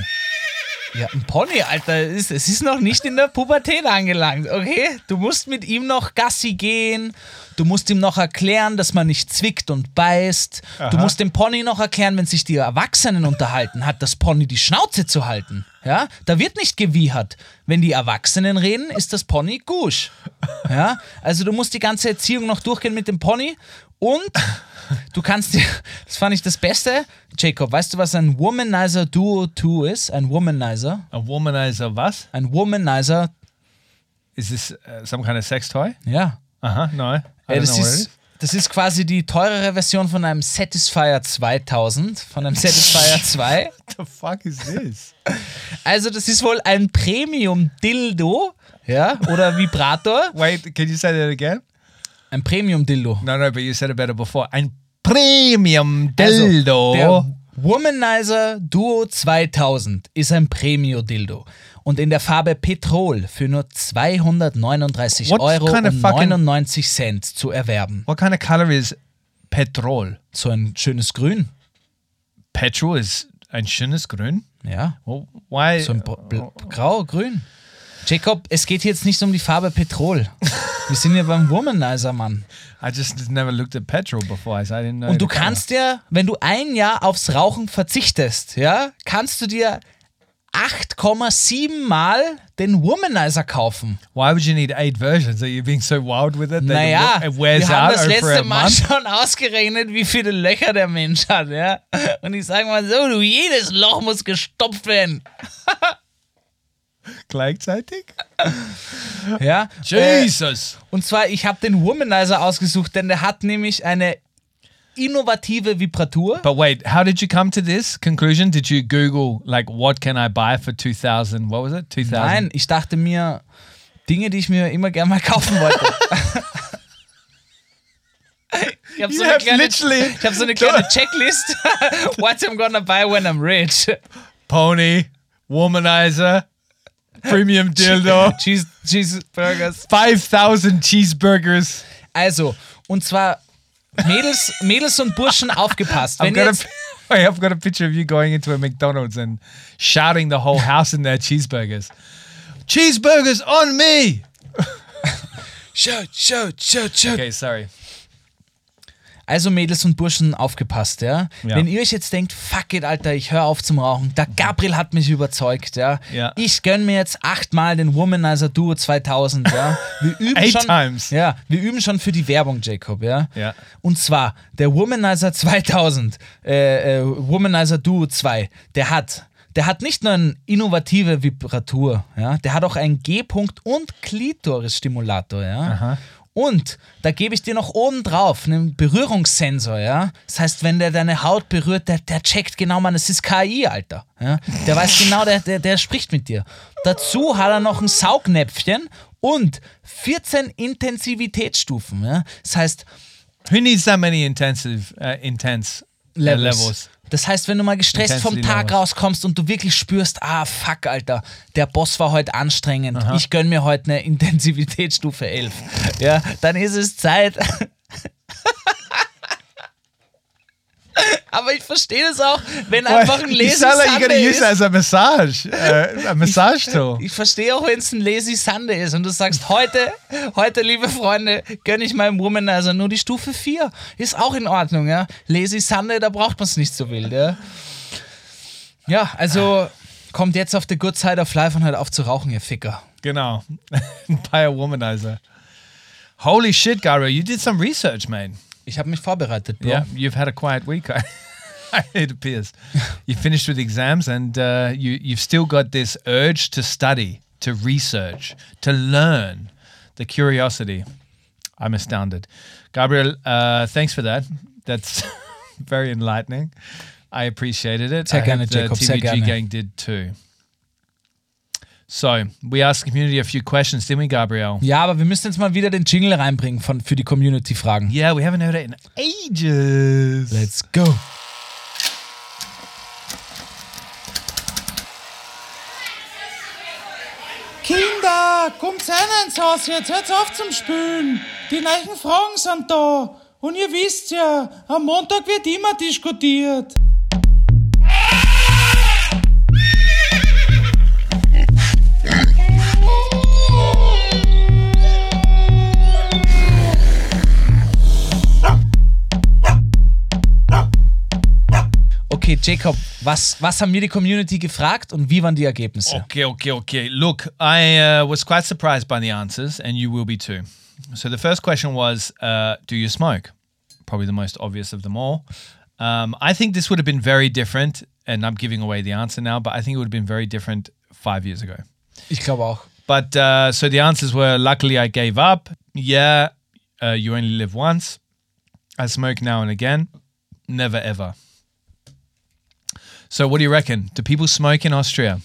Ja, ein Pony, Alter, es, ist noch nicht in der Pubertät angelangt, okay? Du musst mit ihm noch Gassi gehen, du musst ihm noch erklären, dass man nicht zwickt und beißt. Du musst dem Pony noch erklären, wenn sich die Erwachsenen unterhalten, hat das Pony die Schnauze zu halten. Ja, da wird nicht gewiehert. Wenn die Erwachsenen reden, ist das Pony gusch. Ja, also du musst die ganze Erziehung noch durchgehen mit dem Pony und du kannst dir, das fand ich das Beste, Jacob, weißt du, was ein Womanizer Duo 2 ist? Ein Womanizer? A womanizer was? Ein Womanizer, Is this uh, some kind of sex toy? ja. Uh huh. No. Äh, das, ist, is. das ist quasi die teurere Version von einem Satisfyer 2000, von einem Satisfyer 2. *laughs* What the fuck is this? Also das ist wohl ein Premium-Dildo, ja, oder Vibrator. Wait, can you say that again? Ein Premium-Dildo. No, no, but you said it better before. Ein Premium Also, Dildo. der Womanizer Duo 2000 ist ein Premium-Dildo. Und in der Farbe Petrol für nur 239 What Euro kind of und fucking- 99 Cent zu erwerben. what kind of color is petrol? So ein schönes Grün. Petrol is ein schönes Grün. Ja. Well, why? So ein Br- Bl- Grau, Grün. Jacob, es geht jetzt nicht um die Farbe Petrol. Wir sind ja beim Womanizer, Mann. I just never looked at petrol before, I didn't know. Und du kannst dir, wenn du ein Jahr aufs Rauchen verzichtest, ja, kannst du dir 8,7 Mal den Womanizer kaufen. Why would you need eight versions? Are you being so wild with it? Naja, it wir haben das letzte Mal schon ausgerechnet, wie viele Löcher der Mensch hat, ja. Und ich sage mal so, du, jedes Loch muss gestopft werden. *laughs* Gleichzeitig? Ja. Äh, Jesus! Und zwar, ich habe den Womanizer ausgesucht, denn der hat nämlich eine innovative Vibratur. But wait, how did you come to this conclusion? Did you Google like what can I buy for two thousand? What was it? Two thousand. Nein, ich dachte mir, Dinge, die ich mir immer gerne mal kaufen wollte. *laughs* Ich habe so, hab so eine kleine *laughs* Checklist. *laughs* What I'm gonna buy when I'm rich. Pony, womanizer, premium dildo, *laughs* Cheese, Cheeseburgers. five thousand cheeseburgers. Also, und zwar Mädels, Mädels und Burschen *laughs* aufgepasst. I've got, jetzt, a, *laughs* wait, I've got a picture of you going into a McDonald's and shouting the whole house in their cheeseburgers. Cheeseburgers on me! shout, shout, shout, shout. Okay, sorry. Also Mädels und Burschen aufgepasst, ja? Ja. Wenn ihr euch jetzt denkt, fuck it, Alter, ich höre auf zum Rauchen. Der Gabriel hat mich überzeugt, ja? Ja. Ich gönn mir jetzt achtmal den Womanizer Duo 2000, ja? Wir *laughs* üben Eight schon, times. Ja, wir üben schon für die Werbung, Jacob, ja? Ja. Und zwar der Womanizer 2000, äh, äh, Womanizer Duo 2, der hat der hat nicht nur eine innovative Vibratur, ja, der hat auch einen G-Punkt und Klitoris-Stimulator, ja. Und da gebe ich dir noch oben drauf einen Berührungssensor, ja. Das heißt, wenn der deine Haut berührt, der, der checkt genau, man, das ist KI, Alter. Ja? Der weiß genau, der, der, der spricht mit dir. Dazu hat er noch ein Saugnäpfchen und 14 Intensivitätsstufen, ja. Das heißt, Who needs that many intensive, uh, intense uh, Levels. levels? Das heißt, wenn du mal gestresst vom Tag nervous. rauskommst und du wirklich spürst, ah, fuck, Alter, der Boss war heute anstrengend, ich gönn mir heute eine *laughs* Intensivitätsstufe 11, ja, dann ist es Zeit. *laughs* Aber ich verstehe das auch, wenn einfach ein Lazy Sunday ist. that as a massage, a massage tool. Ich verstehe auch, wenn es ein Lazy Sunday ist und du sagst, heute, heute, liebe Freunde, gönne ich meinem Womanizer nur die Stufe 4. Ist auch in Ordnung, ja. Lazy Sunday, da braucht man es nicht so wild, ja. Ja, also kommt jetzt auf the good side of life und hört auf zu rauchen, ihr Ficker. Genau. *laughs* Buy a womanizer. Holy shit, Garo, you did some research, man. Ich habe mich vorbereitet, Bro. Yeah, you've had a quiet week. *laughs* it appears. *laughs* You finished with exams, and uh, you you've still got this urge to study, to research, to learn, the curiosity. I'm astounded, Gabriel. Uh, thanks for that. That's *laughs* very enlightening. I appreciated it. Sehr I gerne, hope the Jacob, TVG gang did too. So we asked the community a few questions, didn't we, Gabriel? Ja, aber wir müssen jetzt mal wieder den Jingle reinbringen von, für die Community-Fragen. Yeah, we haven't heard it in ages. Let's go. Kinder, kommt rein ins Haus jetzt, hört auf zum Spülen. Die neuen Fragen sind da. Und ihr wisst ja, am Montag wird immer diskutiert. Okay, Jacob, was, was haben wir die Community gefragt und wie waren die Ergebnisse? Okay, okay, okay. Look, I uh, was quite surprised by the answers, and you will be too. So the first question was, uh, "Do you smoke?" Probably the most obvious of them all. Um, I think this would have been very different, and I'm giving away the answer now, but I think it would have been very different five years ago. Ich glaube auch. But uh, so the answers were: Luckily, I gave up. Yeah, uh, you only live once. I smoke now and again. Never ever. So, what do you reckon? Do people smoke in Austria?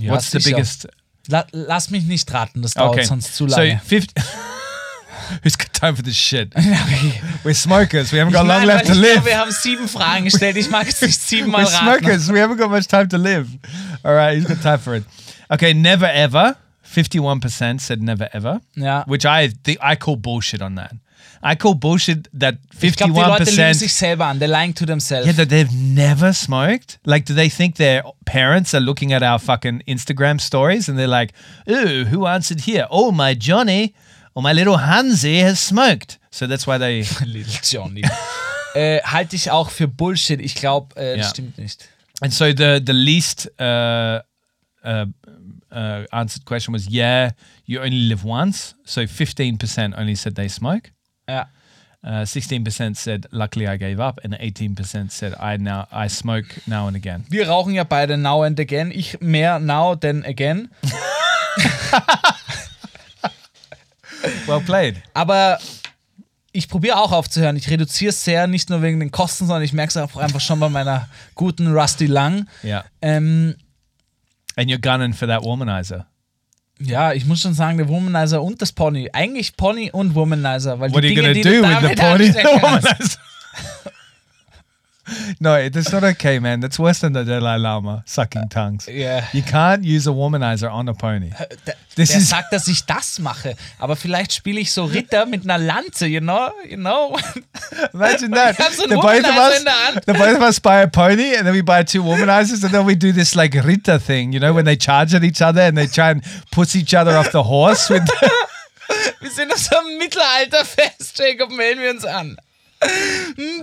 Ja, What's the biggest La lass mich nicht raten, das dauert Okay. sonst zu So lange. 50 *laughs* Who's got time for this shit? *laughs* We're smokers. We haven't got Ich long left to live. Wir haben sieben Fragen gestellt. Ich mag es nicht siebenmal We're raten. smokers. We haven't got much time to live. All right, he's got time for it. Okay, never ever. 51% said never ever. Ja. Which I I call bullshit on that. I call bullshit that Ich glaube, die Leute lügen 51% sich selber an. They're lying to themselves. Yeah, that they've never smoked. Like, do they think their parents are looking at our fucking Instagram stories and they're like, "Ooh, who answered here? Oh, my Johnny or my little Hansi has smoked." So that's why they. *laughs* Little Johnny. äh, halte ich auch für Bullshit. Ich glaube, äh, das Ja. stimmt nicht. And so the the least uh, uh, uh, answered question was, "Yeah, you only live once." So fifteen percent only said they smoke. Ja. Uh, 16% said, "Luckily, I gave up," and 18% said, "I now I smoke now and again." Wir rauchen ja beide now and again. Ich mehr now than again. *laughs* Well played. Aber ich probiere auch aufzuhören. Ich reduziere es sehr, nicht nur wegen den Kosten, sondern ich merke es auch einfach schon bei meiner guten Rusty Lang. Yeah. Ähm, And you're gunning for that womanizer. Ja, ich muss schon sagen, der Womanizer und das Pony. Eigentlich Pony und Womanizer, weil What die are you Dinge, die do du with the damit pony? The kannst. *laughs* *laughs* no, that's not okay, man. That's worse than the Dalai Lama sucking tongues. Yeah. You can't use a womanizer on a pony. This der sagt, dass ich das mache, aber vielleicht spiele ich so Ritter mit einer Lanze, you know? You know? *laughs* Imagine that. So the both of us, the both of us buy a pony, and then we buy two womanizers, and then we do this like Ritter thing, you know, when they charge at each other and they try and push each other off the horse with. *laughs* Wir sind auf so einem Mittelalterfest, Jacob, melden wir uns an.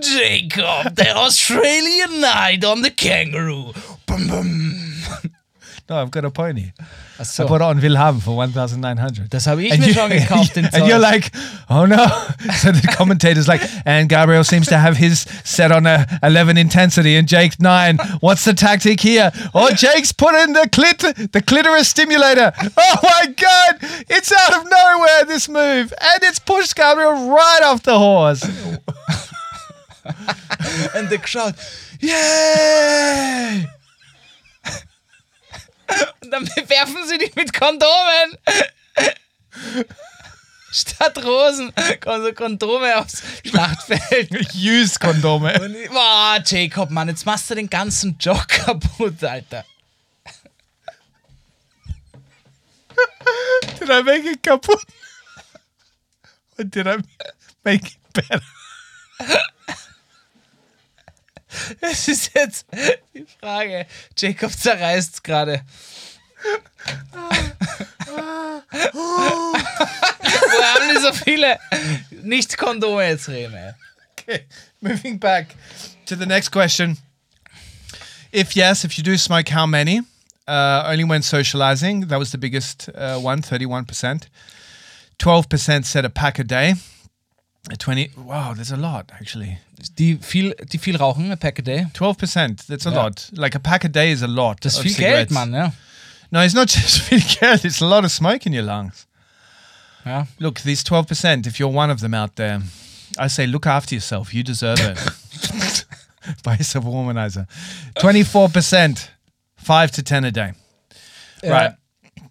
Jacob, the Australian knight on the Kangaroo. Bum, bum. no, I've got a pony. Ach I so. bought it on Wilhelm for 1,900. Das habe ich And mir you- schon gekauft, den And you're like, oh no. *laughs* So the commentator's like, and Gabriel seems to have his set on a 11 intensity and Jake's 9. What's the tactic here? Oh, Jake's put in the clit, the clitoris stimulator. Oh my God. It's out of nowhere, this move. And it's pushed Gabriel right off the horse. *laughs* *laughs* And the crowd, yay! Und dann bewerfen sie dich mit Kondomen. Statt Rosen kommen so Kondome aufs Schlachtfeld. Used Kondome. Und ich, boah, Jacob, Mann, jetzt machst du den ganzen Job kaputt, Alter. Did I make it kaputt? Or did I make it better? Das ist jetzt die Frage. Jacob zerreißt gerade. Wo haben so viele Nicht-Kondome jetzt reden? Okay, moving back to the next question. If yes, if you do smoke, how many? Uh, only when socializing. That was the biggest uh, one, 31%. 12% said a pack a day. Uh, 20, wow, there's a lot actually. Die viel, die viel rauchen, a pack a day. 12%, that's a Yeah. lot. Like a pack a day is a lot. Das ist of viel Geld, cigarettes. Mann, ja. No, it's not *laughs* just viel Geld, it's a lot of smoke in your lungs. ja. Look, these 12%, if you're one of them out there, I say look after yourself. You deserve it. *laughs* Buy yourself a womanizer. 24%, 5 to 10 a day. Right.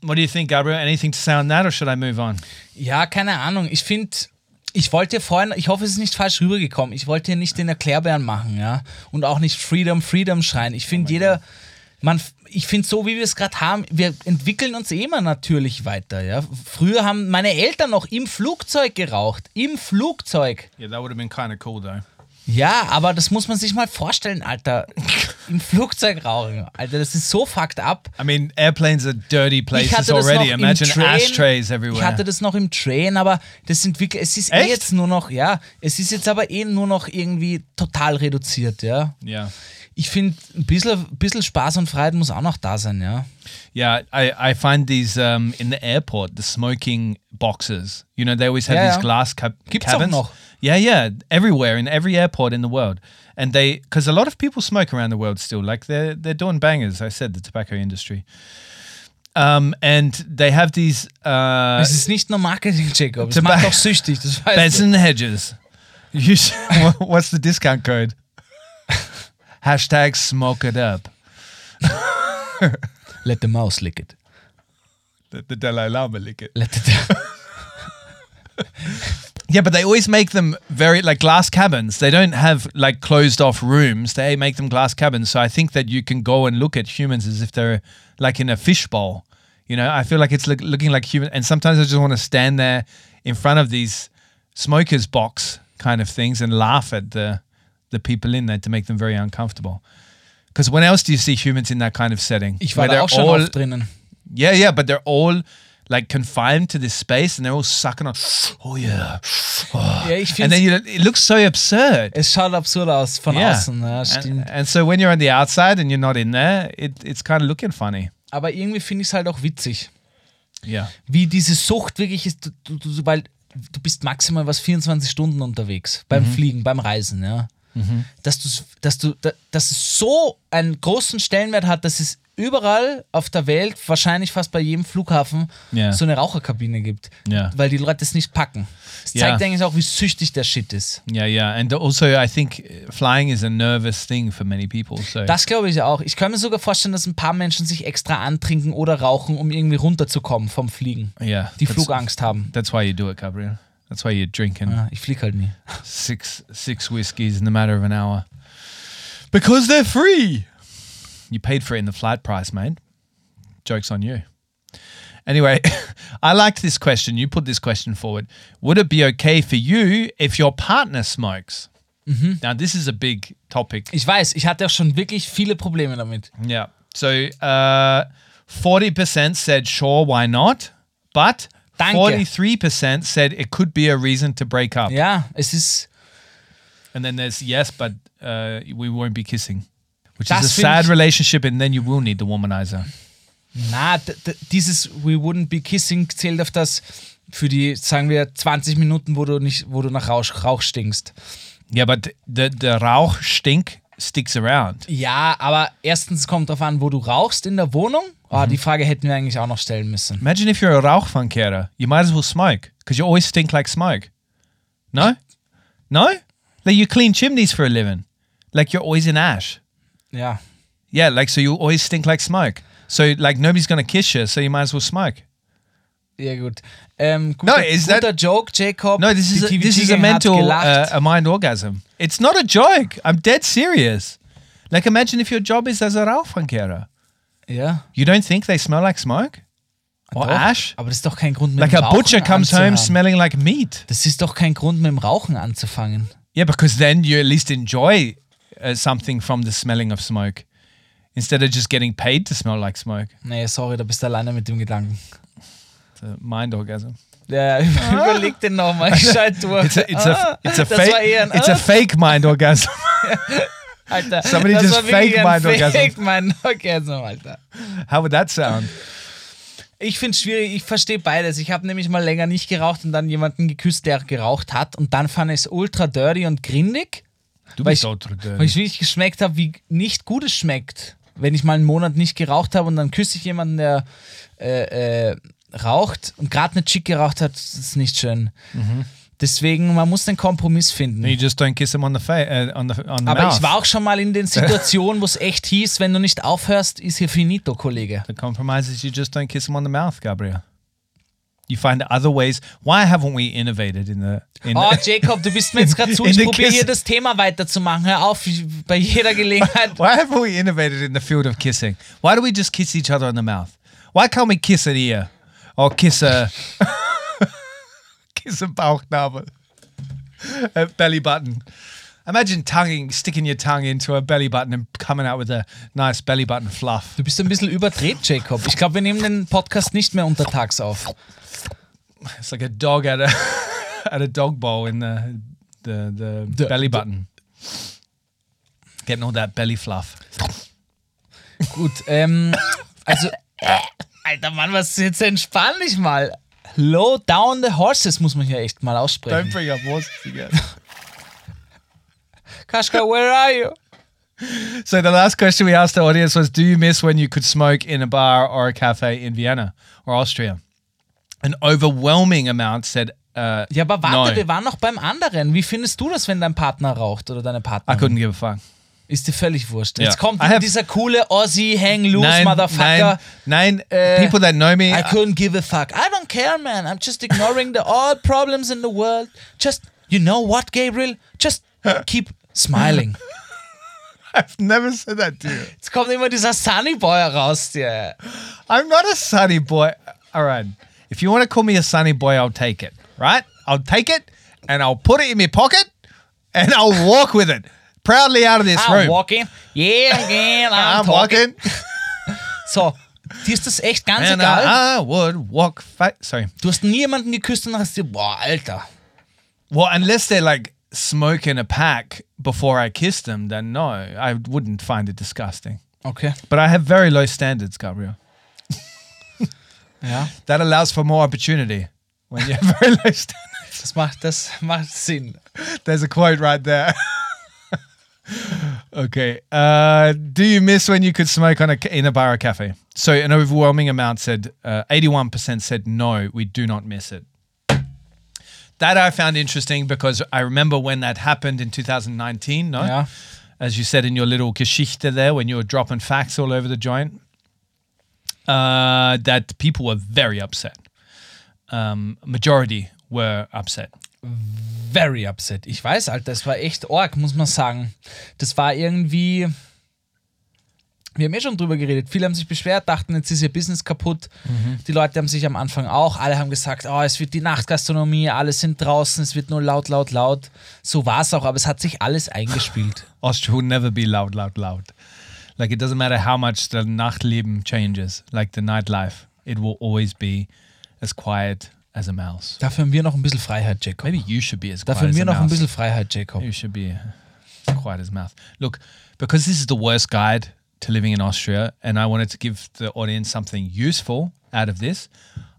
What do you think, Gabriel? Anything to say on that or should I move on? Ja, keine Ahnung. Ich finde, ich wollte vorhin, ich hoffe, es ist nicht falsch rübergekommen. Ich wollte hier nicht den Erklärbären machen, ja. Und auch nicht Freedom, Freedom schreien. Ich finde, jeder, man, ich finde, so wie wir es gerade haben, wir entwickeln uns eh immer natürlich weiter, ja. Früher haben meine Eltern noch im Flugzeug geraucht. Im Flugzeug. Yeah, that would have been kind of cool though. Ja, aber das muss man sich mal vorstellen, Alter. Im Flugzeug rauchen. Alter, das ist so fucked up. I mean, airplanes are dirty places already. Imagine Train. ashtrays everywhere. Ich hatte das noch im Train, aber das entwickelt. Es ist eh Echt? jetzt nur noch, ja, es ist jetzt aber eh nur noch irgendwie total reduziert, ja. yeah. Ich finde, ein bisschen, bisschen Spaß und Freiheit muss auch noch da sein, ja. Yeah, I, I find these um, in the airport, the smoking boxes. You know, they always have Yeah, these glass cab- Gibt's auch cabins. noch. Yeah, yeah, everywhere in every airport in the world, and they because a lot of people smoke around the world still. Like they're they're doing bangers. I said the tobacco industry. Um, and they have these uh, Es ist nicht nur Marketing, Jacob. Es macht auch süchtig, das weißt beds and hedges. *laughs* What's the discount code? Hashtag smoke it up. *laughs* Let the mouse lick it. The, the Dalai Lama lick it. Let it *laughs* Yeah, but they always make them very like glass cabins. They don't have like closed off rooms. They make them glass cabins. So I think that you can go and look at humans as if they're like in a fishbowl. You know, I feel like it's look, looking like human. And sometimes I just want to stand there in front of these smokers box kind of things and laugh at the the people in there to make them very uncomfortable. Because when else do you see humans in that kind of setting? Ich war da auch they're schon all- oft drinnen. yeah, yeah, but they're all like confined to this space and they're all sucking on. Oh yeah. Ja, ich And then you, it looks so absurd. es schaut absurd aus von Yeah. außen. Ja, stimmt. And, and so when you're on the outside and you're not in there, it, it's kind of looking funny. Aber irgendwie finde ich es halt auch witzig. Yeah. wie diese Sucht wirklich ist, du, du, du, weil du bist maximal was 24 Stunden unterwegs beim Fliegen, beim Reisen, ja. Dass, du's- dass, du, da- dass es so einen großen Stellenwert hat, dass es überall auf der Welt, wahrscheinlich fast bei jedem Flughafen, Ja. so eine Raucherkabine gibt. Ja. Weil die Leute es nicht packen. Das Ja. zeigt eigentlich auch, wie süchtig der Shit ist. Yeah, yeah. And also, I think uh, flying is a nervous thing for many people. So, Das glaube ich auch. Ich kann mir sogar vorstellen, dass ein paar Menschen sich extra antrinken oder rauchen, um irgendwie runterzukommen vom Fliegen. yeah. Die that's, Flugangst haben. That's why you do it, Gabriel. That's why you're drinking Ja, ich fliege halt nie. six six whiskeys in the matter of an hour. Because they're free. You paid for it in the flight price, mate. Joke's on you. Anyway, *laughs* I liked this question. You put this question forward. Would it be okay for you if your partner smokes? Now, this is a big topic. Ich weiß, ich hatte auch schon wirklich viele Probleme damit. Yeah. So, uh, 40% said, sure, why not? But Danke. 43% said it could be a reason to break up. Ja, es ist. And then there's yes, but uh, we won't be kissing, which Das is a sad ich- relationship, and then you will need the womanizer. Na, dieses We wouldn't be kissing zählt auf das für die, sagen wir, 20 Minuten, wo du nicht, wo du nach Rauch, Rauch stinkst. Yeah, but the the rauch stink sticks around. Ja, aber erstens kommt drauf an, wo du rauchst in der Wohnung. Ah, Die Frage hätten wir eigentlich auch noch stellen müssen. Imagine if you're a rauchfunkera, you might as well smoke because you always stink like smoke. No, no, like you clean chimneys for a living, like you're always in ash. Ja. Yeah, like so you always stink like smoke. So like nobody's gonna kiss you, so you might as well smoke. Ja, gut. Ähm, guter, No, is guter that- Joke, Jacob. No, this is a, this is a mental, uh, a mind orgasm. It's not a joke. I'm dead serious. Like, imagine if your job is as a Rauchfrankera. Yeah. You don't think they smell like smoke or Doch, ash? Aber das ist doch kein Grund, mit Like dem a butcher comes home smelling like meat. Das ist doch kein Grund, mit dem Rauchen anzufangen. Yeah, because then you at least enjoy uh, something from the smelling of smoke instead of just getting paid to smell like smoke. Nee, sorry, da bist du alleine mit dem Gedanken. It's a mind orgasm. Ja, *laughs* überleg den nochmal gescheit *laughs* durch. It's a, it's a, it's a fake. ein It's a Ah, fake mind orgasm. *laughs* Alter. somebody das just fake mind orgasm. Fake mind orgasm, Alter. How would that sound? Ich finde es schwierig, ich verstehe beides. Ich habe nämlich mal länger nicht geraucht und dann jemanden geküsst, der geraucht hat. Und dann fand ich es ultra dirty und grindig, Du Weil bist ich- dirty. weil ich wirklich geschmeckt habe, wie nicht gut es schmeckt. Wenn ich mal einen Monat nicht geraucht habe und dann küsse ich jemanden, der äh, äh, raucht und gerade eine Chick geraucht hat, das ist nicht schön. Mhm. Deswegen, man muss den Kompromiss finden. You just don't kiss him on the face, uh, on the on the Aber mouth. ich war auch schon mal in den *laughs* Situationen, wo es echt hieß, wenn du nicht aufhörst, ist hier finito, Kollege. The compromise is you just don't kiss him on the mouth, Gabriel. You find other ways. Why haven't we innovated in the? In Oh, *laughs* Jacob, du bist mir jetzt gerade zu. Ich probiere hier das Thema weiterzumachen. Hör auf, bei jeder Gelegenheit. Why haven't we innovated in the field of kissing? Why do we just kiss each other on the mouth? Why can't we kiss an ear or kiss a *laughs* kiss a Bauchnabel, a belly button? Imagine tonguing, sticking your tongue into a belly button and coming out with a nice belly button fluff. Du bist ein bisschen überdreht, Jacob. Ich glaube, wir nehmen den Podcast nicht mehr untertags auf. It's like a dog at a *laughs* at a dog bowl in the the the, belly button. Getting all that belly fluff. Gut, ähm, also. Alter Mann, was ist jetzt entspann dich mal. Low down the horses muss man hier echt mal aussprechen. bring up horses again. Kaschka, where are you? So the last question we asked the audience was, "Do you miss when you could smoke in a bar or a cafe in Vienna or Austria?" An overwhelming amount said, uh, Ja, aber warte, no. wir waren noch beim anderen. Wie findest du das, wenn dein Partner raucht oder deine I couldn't give a fuck. Ist dir völlig wurscht. Ja. Jetzt kommt dieser coole Aussie Hang Loose Nine, Motherfucker. nine, nine Äh, people that know me. I couldn't give a fuck. I don't care, man. I'm just ignoring the all problems in the world. Just, you know what, Gabriel? Just keep *laughs* smiling. *laughs* I've never said that to you. Jetzt kommt immer dieser Sunny Boy raus, der. I'm not a sunny boy. All right. If you want to call me a sunny boy, I'll take it. Right? I'll take it and I'll put it in my pocket and I'll walk with it proudly out of this ah, I'm room. walking. Yeah, again, I'm, I'm talking. walking. *laughs* So, dir ist das echt ganz And egal. I, I would walk. Fa- Sorry. Du hast nie jemanden geküsst und hast dir, boah, Alter. Well, unless they're like smoking a pack before I kissed them, then no, I wouldn't find it disgusting. Okay. But I have very low standards, Gabriel. *laughs* Ja. That allows for more opportunity when you have *laughs* very low standards. Das macht, das macht Sinn. There's a quote right there. *laughs* okay. Uh, do you miss when you could smoke on a in a bar or cafe? So an overwhelming amount said, uh, 81% said no, we do not miss it. That I found interesting because I remember when that happened in 2019, no? Ja. As you said in your little Geschichte there, when you were dropping facts all over the joint, uh, that people were very upset. Um, majority were upset. very upset. Ich weiß, Alter, das war echt arg, muss man sagen. Das war irgendwie. Wir haben eh schon drüber geredet. Viele haben sich beschwert, dachten, jetzt ist ihr Business kaputt. Die Leute haben sich am Anfang auch, alle haben gesagt, oh, es wird die Nachtgastronomie, alle sind draußen, es wird nur laut, laut, laut. So war es auch, aber es hat sich alles eingespielt. *laughs* Austria will never be loud, loud, loud. Like it doesn't matter how much the Nachtleben changes, like the nightlife, it will always be as quiet as a mouse. Dafür haben wir noch ein bisschen Freiheit, Jacob. Maybe you should be as quiet Dafür haben wir noch ein bisschen Freiheit, Jacob. You should be as quiet as a mouse. Look, because this is the worst guide to living in Austria, and I wanted to give the audience something useful out of this.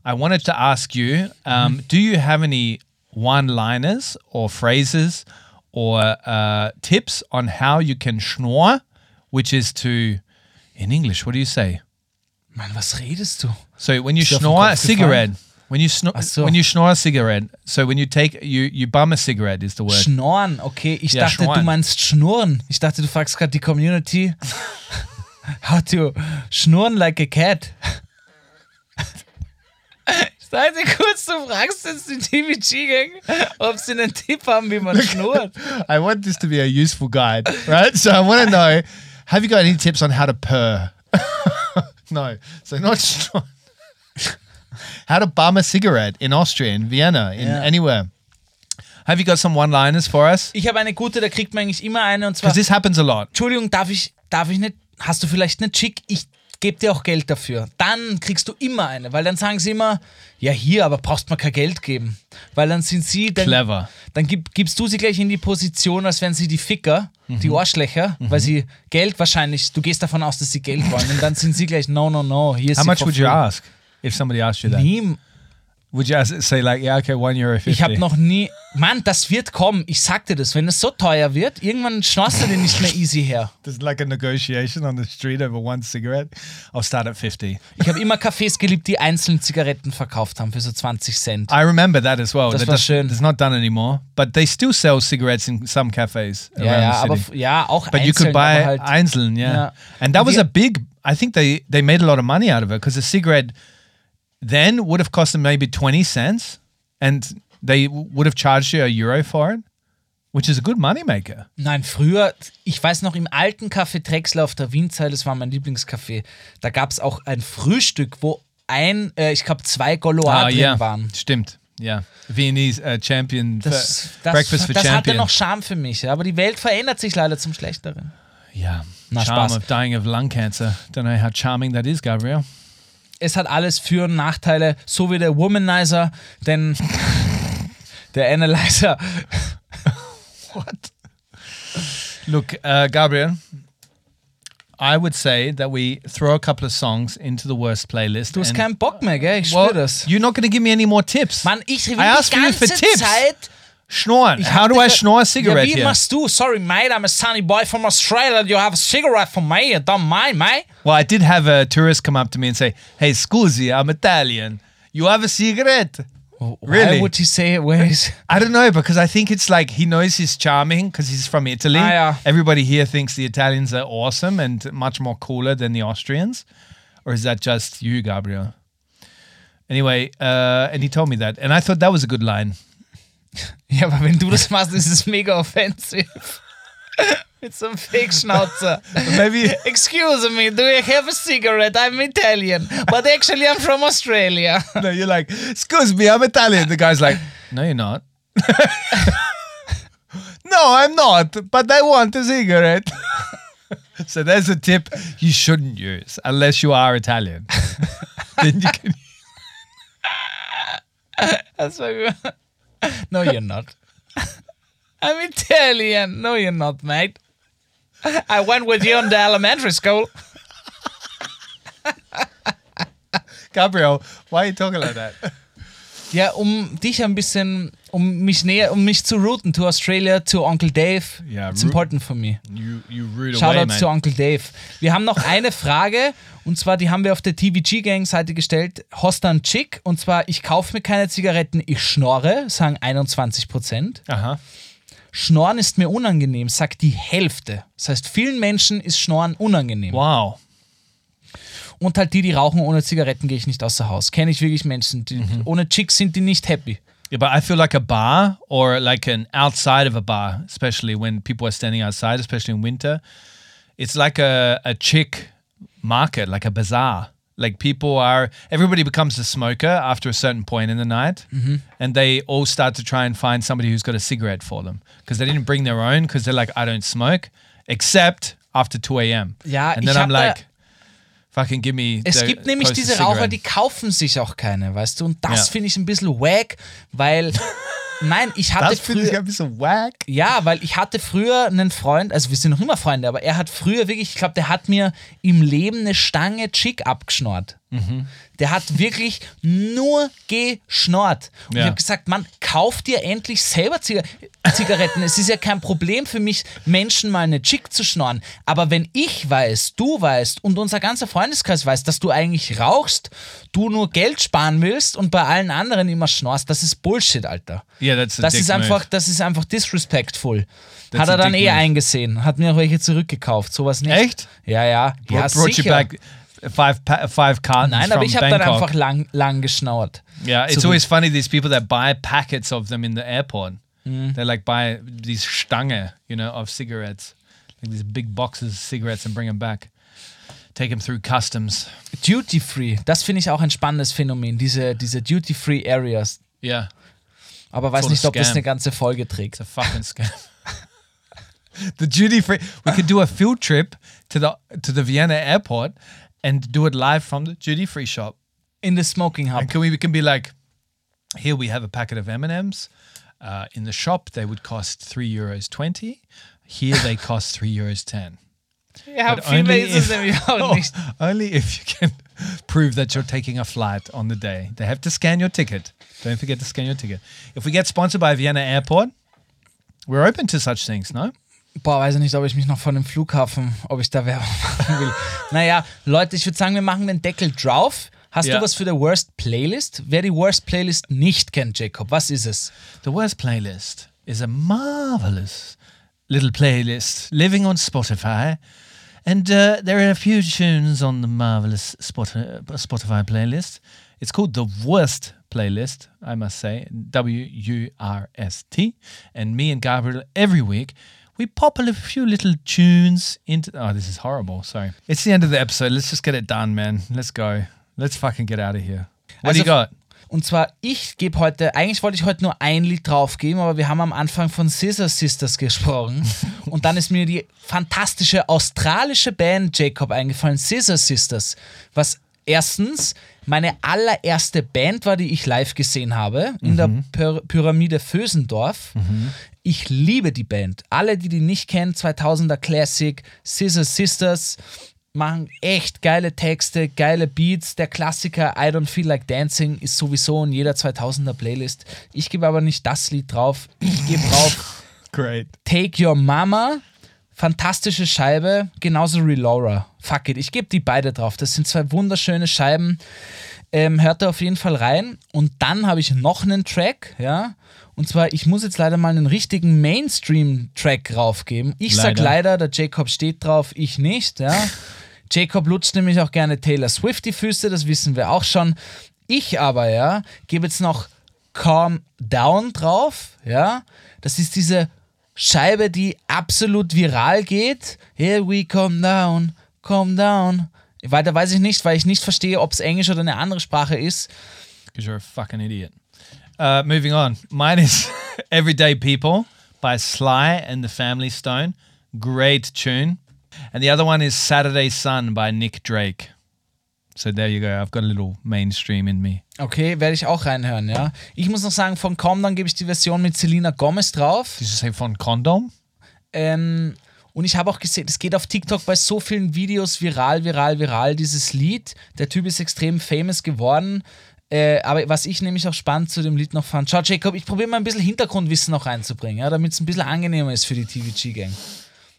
I wanted to ask you: um, Do you have any one-liners or phrases or uh, tips on how you can schnorr, which is to, in English, what do you say? Mann, was redest du? So when you Ist dir auf den snore a cigarette, when you snore, so. when you snore a cigarette, so when you take you you bum a cigarette is the word. Schnorren, okay. Ich Ja, dachte, du meinst schnurren. Ich dachte, du fragst gerade die Community. *laughs* How to schnurren like a cat. Seite kurz, du fragst jetzt die TVG-Gang, ob sie einen Tipp haben, wie man schnurrt. *laughs* I want this to be a useful guide, right? So I want to know: Have you got any tips on how to purr? *laughs* no, so not strong. How to bum a cigarette in Austria, in Vienna, in Yeah. anywhere. Have you got some one-liners for us? Ich habe eine gute, da kriegt man eigentlich immer eine und zwar, Because this happens a lot. Entschuldigung, darf ich, darf ich nicht, hast du vielleicht eine Chick? Ich gebe dir auch Geld dafür. Dann kriegst du immer eine, weil dann sagen sie immer, ja hier, aber brauchst mal kein Geld geben. Weil dann sind sie, dann, Clever. dann gib, gibst du sie gleich in die Position, als wären sie die Ficker, Mhm. die Arschlöcher, weil sie Geld wahrscheinlich, du gehst davon aus, dass sie Geld wollen und dann sind sie gleich, no, no, no, hier ist How much would you ask if somebody asked you that? Nie, Would you say like, yeah, okay, one euro fifty? ich habe noch nie, Mann, das wird kommen, ich sag dir das, wenn es so teuer wird, irgendwann schnaust du den nicht mehr easy her. *laughs* There's like a negotiation on the street over one cigarette. I'll start at 50. Ich habe immer Cafés geliebt, die einzeln Zigaretten verkauft haben für so 20 Cent. I remember that as well. Das that war schön. It's not done anymore, but they still sell cigarettes in some cafes Ja, around ja, the aber city. f- ja, auch but you einzeln, could buy aber halt, Einzeln, yeah. Ja. And that was a big. I think they they made a lot of money out of it because a cigarette then would have cost them maybe twenty cents, and they would have charged you a euro for it, which is a good moneymaker. Nein, früher, ich weiß noch, im alten Café Drechsler auf der Wienzeil, das war mein Lieblingscafé, da gab es auch ein Frühstück, wo ein, äh, ich glaube, zwei Golois Ah, drin yeah, waren. stimmt. Yeah, Viennese uh, champion Das, for- das, breakfast for das hatte champions. noch Charme für mich, ja, aber die Welt verändert sich leider zum Schlechteren. yeah, Na, charm Spaß. of dying of lung cancer. Don't know how charming that is, Gabriel. Es hat alles Für- und Nachteile, so wie der Womanizer, denn *laughs* der Analyzer. *laughs* What? Look, uh, Gabriel, I would say that we throw a couple of songs into the worst playlist. Du hast keinen Bock mehr, gell? Ich well, spür das. You're not going to give me any more tips. Mann, ich will I die ganze tips. Zeit Schnorren. How do I snore a cigarette ja, wie here? machst du? Sorry, mate, I'm a sunny boy from Australia. You have a cigarette for me. You don't mind, mate? Well, I did have a tourist come up to me and say, "Hey, scusi, I'm Italian. You have a cigarette?" Really? Why would he say it? Where is... I don't know because I think it's like he knows he's charming because he's from Italy. Ah, yeah. Everybody here thinks the Italians are awesome and much more cooler than the Austrians, or is that just you, Gabriel? Anyway, uh, and he told me that, and I thought that was a good line. *laughs* Ja, aber wenn du das machst, ist es mega offensive. *laughs* Mit so einem Fake-Schnauzer. Maybe Excuse me, do you have a cigarette? I'm Italian. But actually, I'm from Australia. *laughs* no, you're like, excuse me, I'm Italian. The guy's like, no, you're not. no, I'm not, but I want a cigarette. so there's a tip you shouldn't use unless you are Italian. then you can. Das war gut. *laughs* No, you're not. *laughs* I'm Italian. No, you're not, mate. *laughs* I went with you in the elementary school. Gabriel, why are you talking like that? Ja, um dich ein bisschen, um mich näher, um mich zu routen to Australia, to Uncle Dave. Ja, It's root- important for me. You you away, Shoutouts man. zu Uncle Dave. Wir haben noch eine Frage und zwar, die haben wir auf der TVG-Gang-Seite gestellt. Hast du einen Chick? Und zwar, ich kaufe mir keine Zigaretten, ich schnorre, sagen 21%. Uh-huh. Schnorren ist mir unangenehm, sagt die Hälfte. Das heißt, vielen Menschen ist Schnorren unangenehm. Wow. Und halt die, die rauchen ohne Zigaretten, gehe ich nicht außer Haus. Kenne ich wirklich Menschen, die ohne Chicks sind die nicht happy. Yeah, but I feel like a bar or like an outside of a bar, especially when people are standing outside, especially in winter. It's like a, a chick market, like a bazaar. Like people are, everybody becomes a smoker after a certain point in the night, and they all start to try and find somebody who's got a cigarette for them because they didn't bring their own because they're like, I don't smoke, except after 2 a.m. Yeah, and then I'm like, fucking give me. Es gibt nämlich diese Raucher, cigarette. die kaufen sich auch keine, weißt du? Und das Ja. finde ich ein bisschen wack, weil, *laughs* nein, ich hatte Das finde ich früher, ein bisschen wack. ja, weil ich hatte früher einen Freund, also wir sind noch immer Freunde, aber er hat früher wirklich, ich glaube, der hat mir im Leben eine Stange Chick abgeschnort. Der hat wirklich nur geschnort. Und Ja. ich habe gesagt, Mann, kauf dir endlich selber Ziga Zigaretten. es ist ja kein Problem für mich, Menschen mal eine Chick zu schnorren. Aber wenn ich weiß, du weißt und unser ganzer Freundeskreis weiß, dass du eigentlich rauchst, du nur Geld sparen willst und bei allen anderen immer schnorst, das ist Bullshit, Alter. Yeah, that's a Das ist einfach, move. das ist einfach disrespectful. That's hat er dann eh move. eingesehen, hat mir auch welche zurückgekauft, sowas nicht. Echt? Ja, ja. ja brought you sicher. back five five cartons Nein, aber ich habe dann einfach lang, lang geschnauert. Yeah, it's So always funny these people that buy packets of them in the airport. They like buy these Stange, you know, of cigarettes, like these big boxes of cigarettes and bring them back. Take them through customs. Duty Free, das finde ich auch ein spannendes Phänomen, diese, diese Duty Free Areas. Yeah, Aber weiß nicht, ob das eine ganze Folge trägt. it's a fucking scam. *laughs* the duty free. We could do a field trip to the to the Vienna airport and do it live from the duty free shop. In the Smoking Hub. And can we, we can be like, here we have a packet of M and M's. Uh, in the shop, they would cost three euros twenty. Here they cost three euros ten. *laughs* Ja, But only if- auch. *laughs* Only if you can *laughs* prove that you're taking a flight on the day. They have to scan your ticket. Don't forget to scan your ticket. If we get sponsored by Vienna Airport, we're open to such things, no? Boah, weiß ich nicht, ob ich mich noch von dem Flughafen, ob ich da Werbung *laughs* machen will. naja, Leute, ich würde sagen, wir machen den Deckel drauf. Hast Ja. du was für die Worst Playlist? Wer die Worst Playlist nicht kennt, Jacob, was ist es? The worst playlist is a marvelous little playlist living on Spotify. And uh, there are a few tunes on the marvelous Spot- Spotify playlist. It's called the worst playlist, I must say, W U R S T. And me and Gabriel, every week, we pop a few little tunes into. Oh, this is horrible. Sorry. It's the end of the episode. Let's just get it done, man. Let's go. Let's fucking get out of here. What do you Also- got? Und zwar, ich gebe heute, eigentlich wollte ich heute nur ein Lied draufgeben, aber wir haben am Anfang von Scissor Sisters gesprochen. *laughs* und dann ist mir die fantastische australische Band Jacob eingefallen, Scissor Sisters. Was erstens meine allererste Band war, die ich live gesehen habe, in der Py Pyramide Vösendorf. Ich liebe die Band. Alle, die die nicht kennen, 2000er Classic, Scissor Sisters machen echt geile Texte, geile Beats. Der Klassiker I Don't Feel Like Dancing ist sowieso in jeder 2000er Playlist. Ich gebe aber nicht das Lied drauf. Ich gebe drauf *laughs* Great. Take Your Mama. Fantastische Scheibe, genauso Relora. Fuck it, ich gebe die beide drauf. Das sind zwei wunderschöne Scheiben. Ähm, hört da auf jeden Fall rein. Und dann habe ich noch einen Track, ja. Und zwar, ich muss jetzt leider mal einen richtigen Mainstream-Track raufgeben. Ich sag Leider. leider, der Jacob steht drauf, ich nicht, ja. *laughs* Jacob lutscht nämlich auch gerne Taylor Swift die Füße, das wissen wir auch schon. Ich aber, ja, gebe jetzt noch Calm Down drauf, ja. Das ist diese Scheibe, die absolut viral geht. Here we come down, come down. Weiter weiß ich nicht, weil ich nicht verstehe, ob es Englisch oder eine andere Sprache ist. because you're a fucking idiot. Uh, moving on. Mine is *laughs* Everyday People by Sly and the Family Stone. Great tune. And the other one is Saturday Sun by Nick Drake. So there you go. I've got a little mainstream in me. Okay, werde ich auch reinhören, ja. Ich muss noch sagen, von Down gebe ich die Version mit Selena Gomez drauf. Say von Condom? Ähm, und ich habe auch gesehen, es geht auf TikTok bei so vielen Videos viral, viral, viral, dieses Lied. Der Typ ist extrem famous geworden. Äh, aber was ich nämlich auch spannend zu dem Lied noch fand, schau Jacob, ich probiere mal ein bisschen Hintergrundwissen noch reinzubringen, ja, damit es ein bisschen angenehmer ist für die TVG-Gang.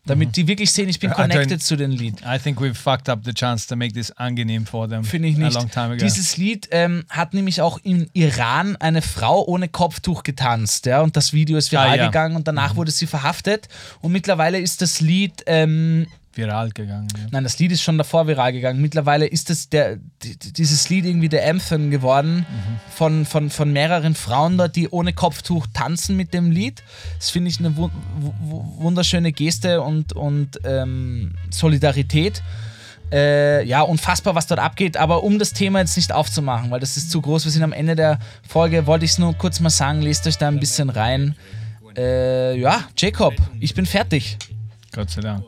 Damit die wirklich sehen, ich bin connected zu dem Lied. I think we've fucked up the chance to make this angenehm for them. Finde ich nicht. A long time ago. Dieses Lied ähm, hat nämlich auch im Iran eine Frau ohne Kopftuch getanzt, ja, und das Video ist viral Ah, ja. gegangen und danach wurde sie verhaftet. Und mittlerweile ist das Lied ähm, Viral gegangen. Ja. Nein, das Lied ist schon davor viral gegangen. Mittlerweile ist es der, die- die- dieses Lied irgendwie der Anthem geworden von, von, von mehreren Frauen dort, die ohne Kopftuch tanzen mit dem Lied. Das finde ich eine wu wu wunderschöne Geste und, und ähm, Solidarität. Äh, ja, unfassbar, was dort abgeht. Aber um das Thema jetzt nicht aufzumachen, weil das ist zu groß, wir sind am Ende der Folge, wollte ich es nur kurz mal sagen, lest euch da ein bisschen rein. Äh, ja, Jacob, ich bin fertig. Gott sei Dank.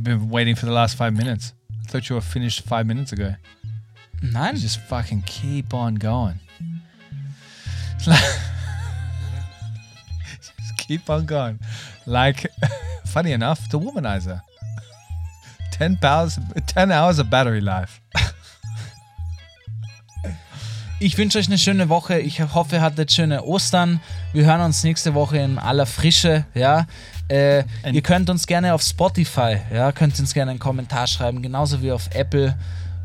I've been waiting for the last five minutes. I thought you were finished five minutes ago. Nein, You just fucking keep on going. Like- *laughs* just keep on going. Like, *laughs* funny enough, the womanizer. 10 hours, 10 hours of battery life. *laughs* Ich wünsche euch eine schöne Woche. Ich hoffe, ihr hattet schöne Ostern. Wir hören uns nächste Woche in aller Frische. Ja, äh, ihr könnt uns gerne auf Spotify, ja, könnt uns gerne einen Kommentar schreiben, genauso wie auf Apple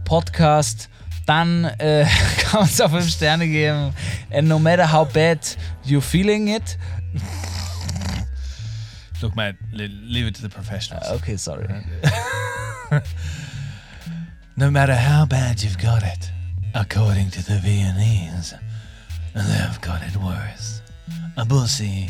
Podcast. Dann äh, *laughs* kann man uns auf 5 Sterne geben. And no matter how bad you're feeling it. Look, le- leave it to the professionals. Okay, sorry. *laughs* No matter how bad you've got it, according to the and they've got it worse. A pussy.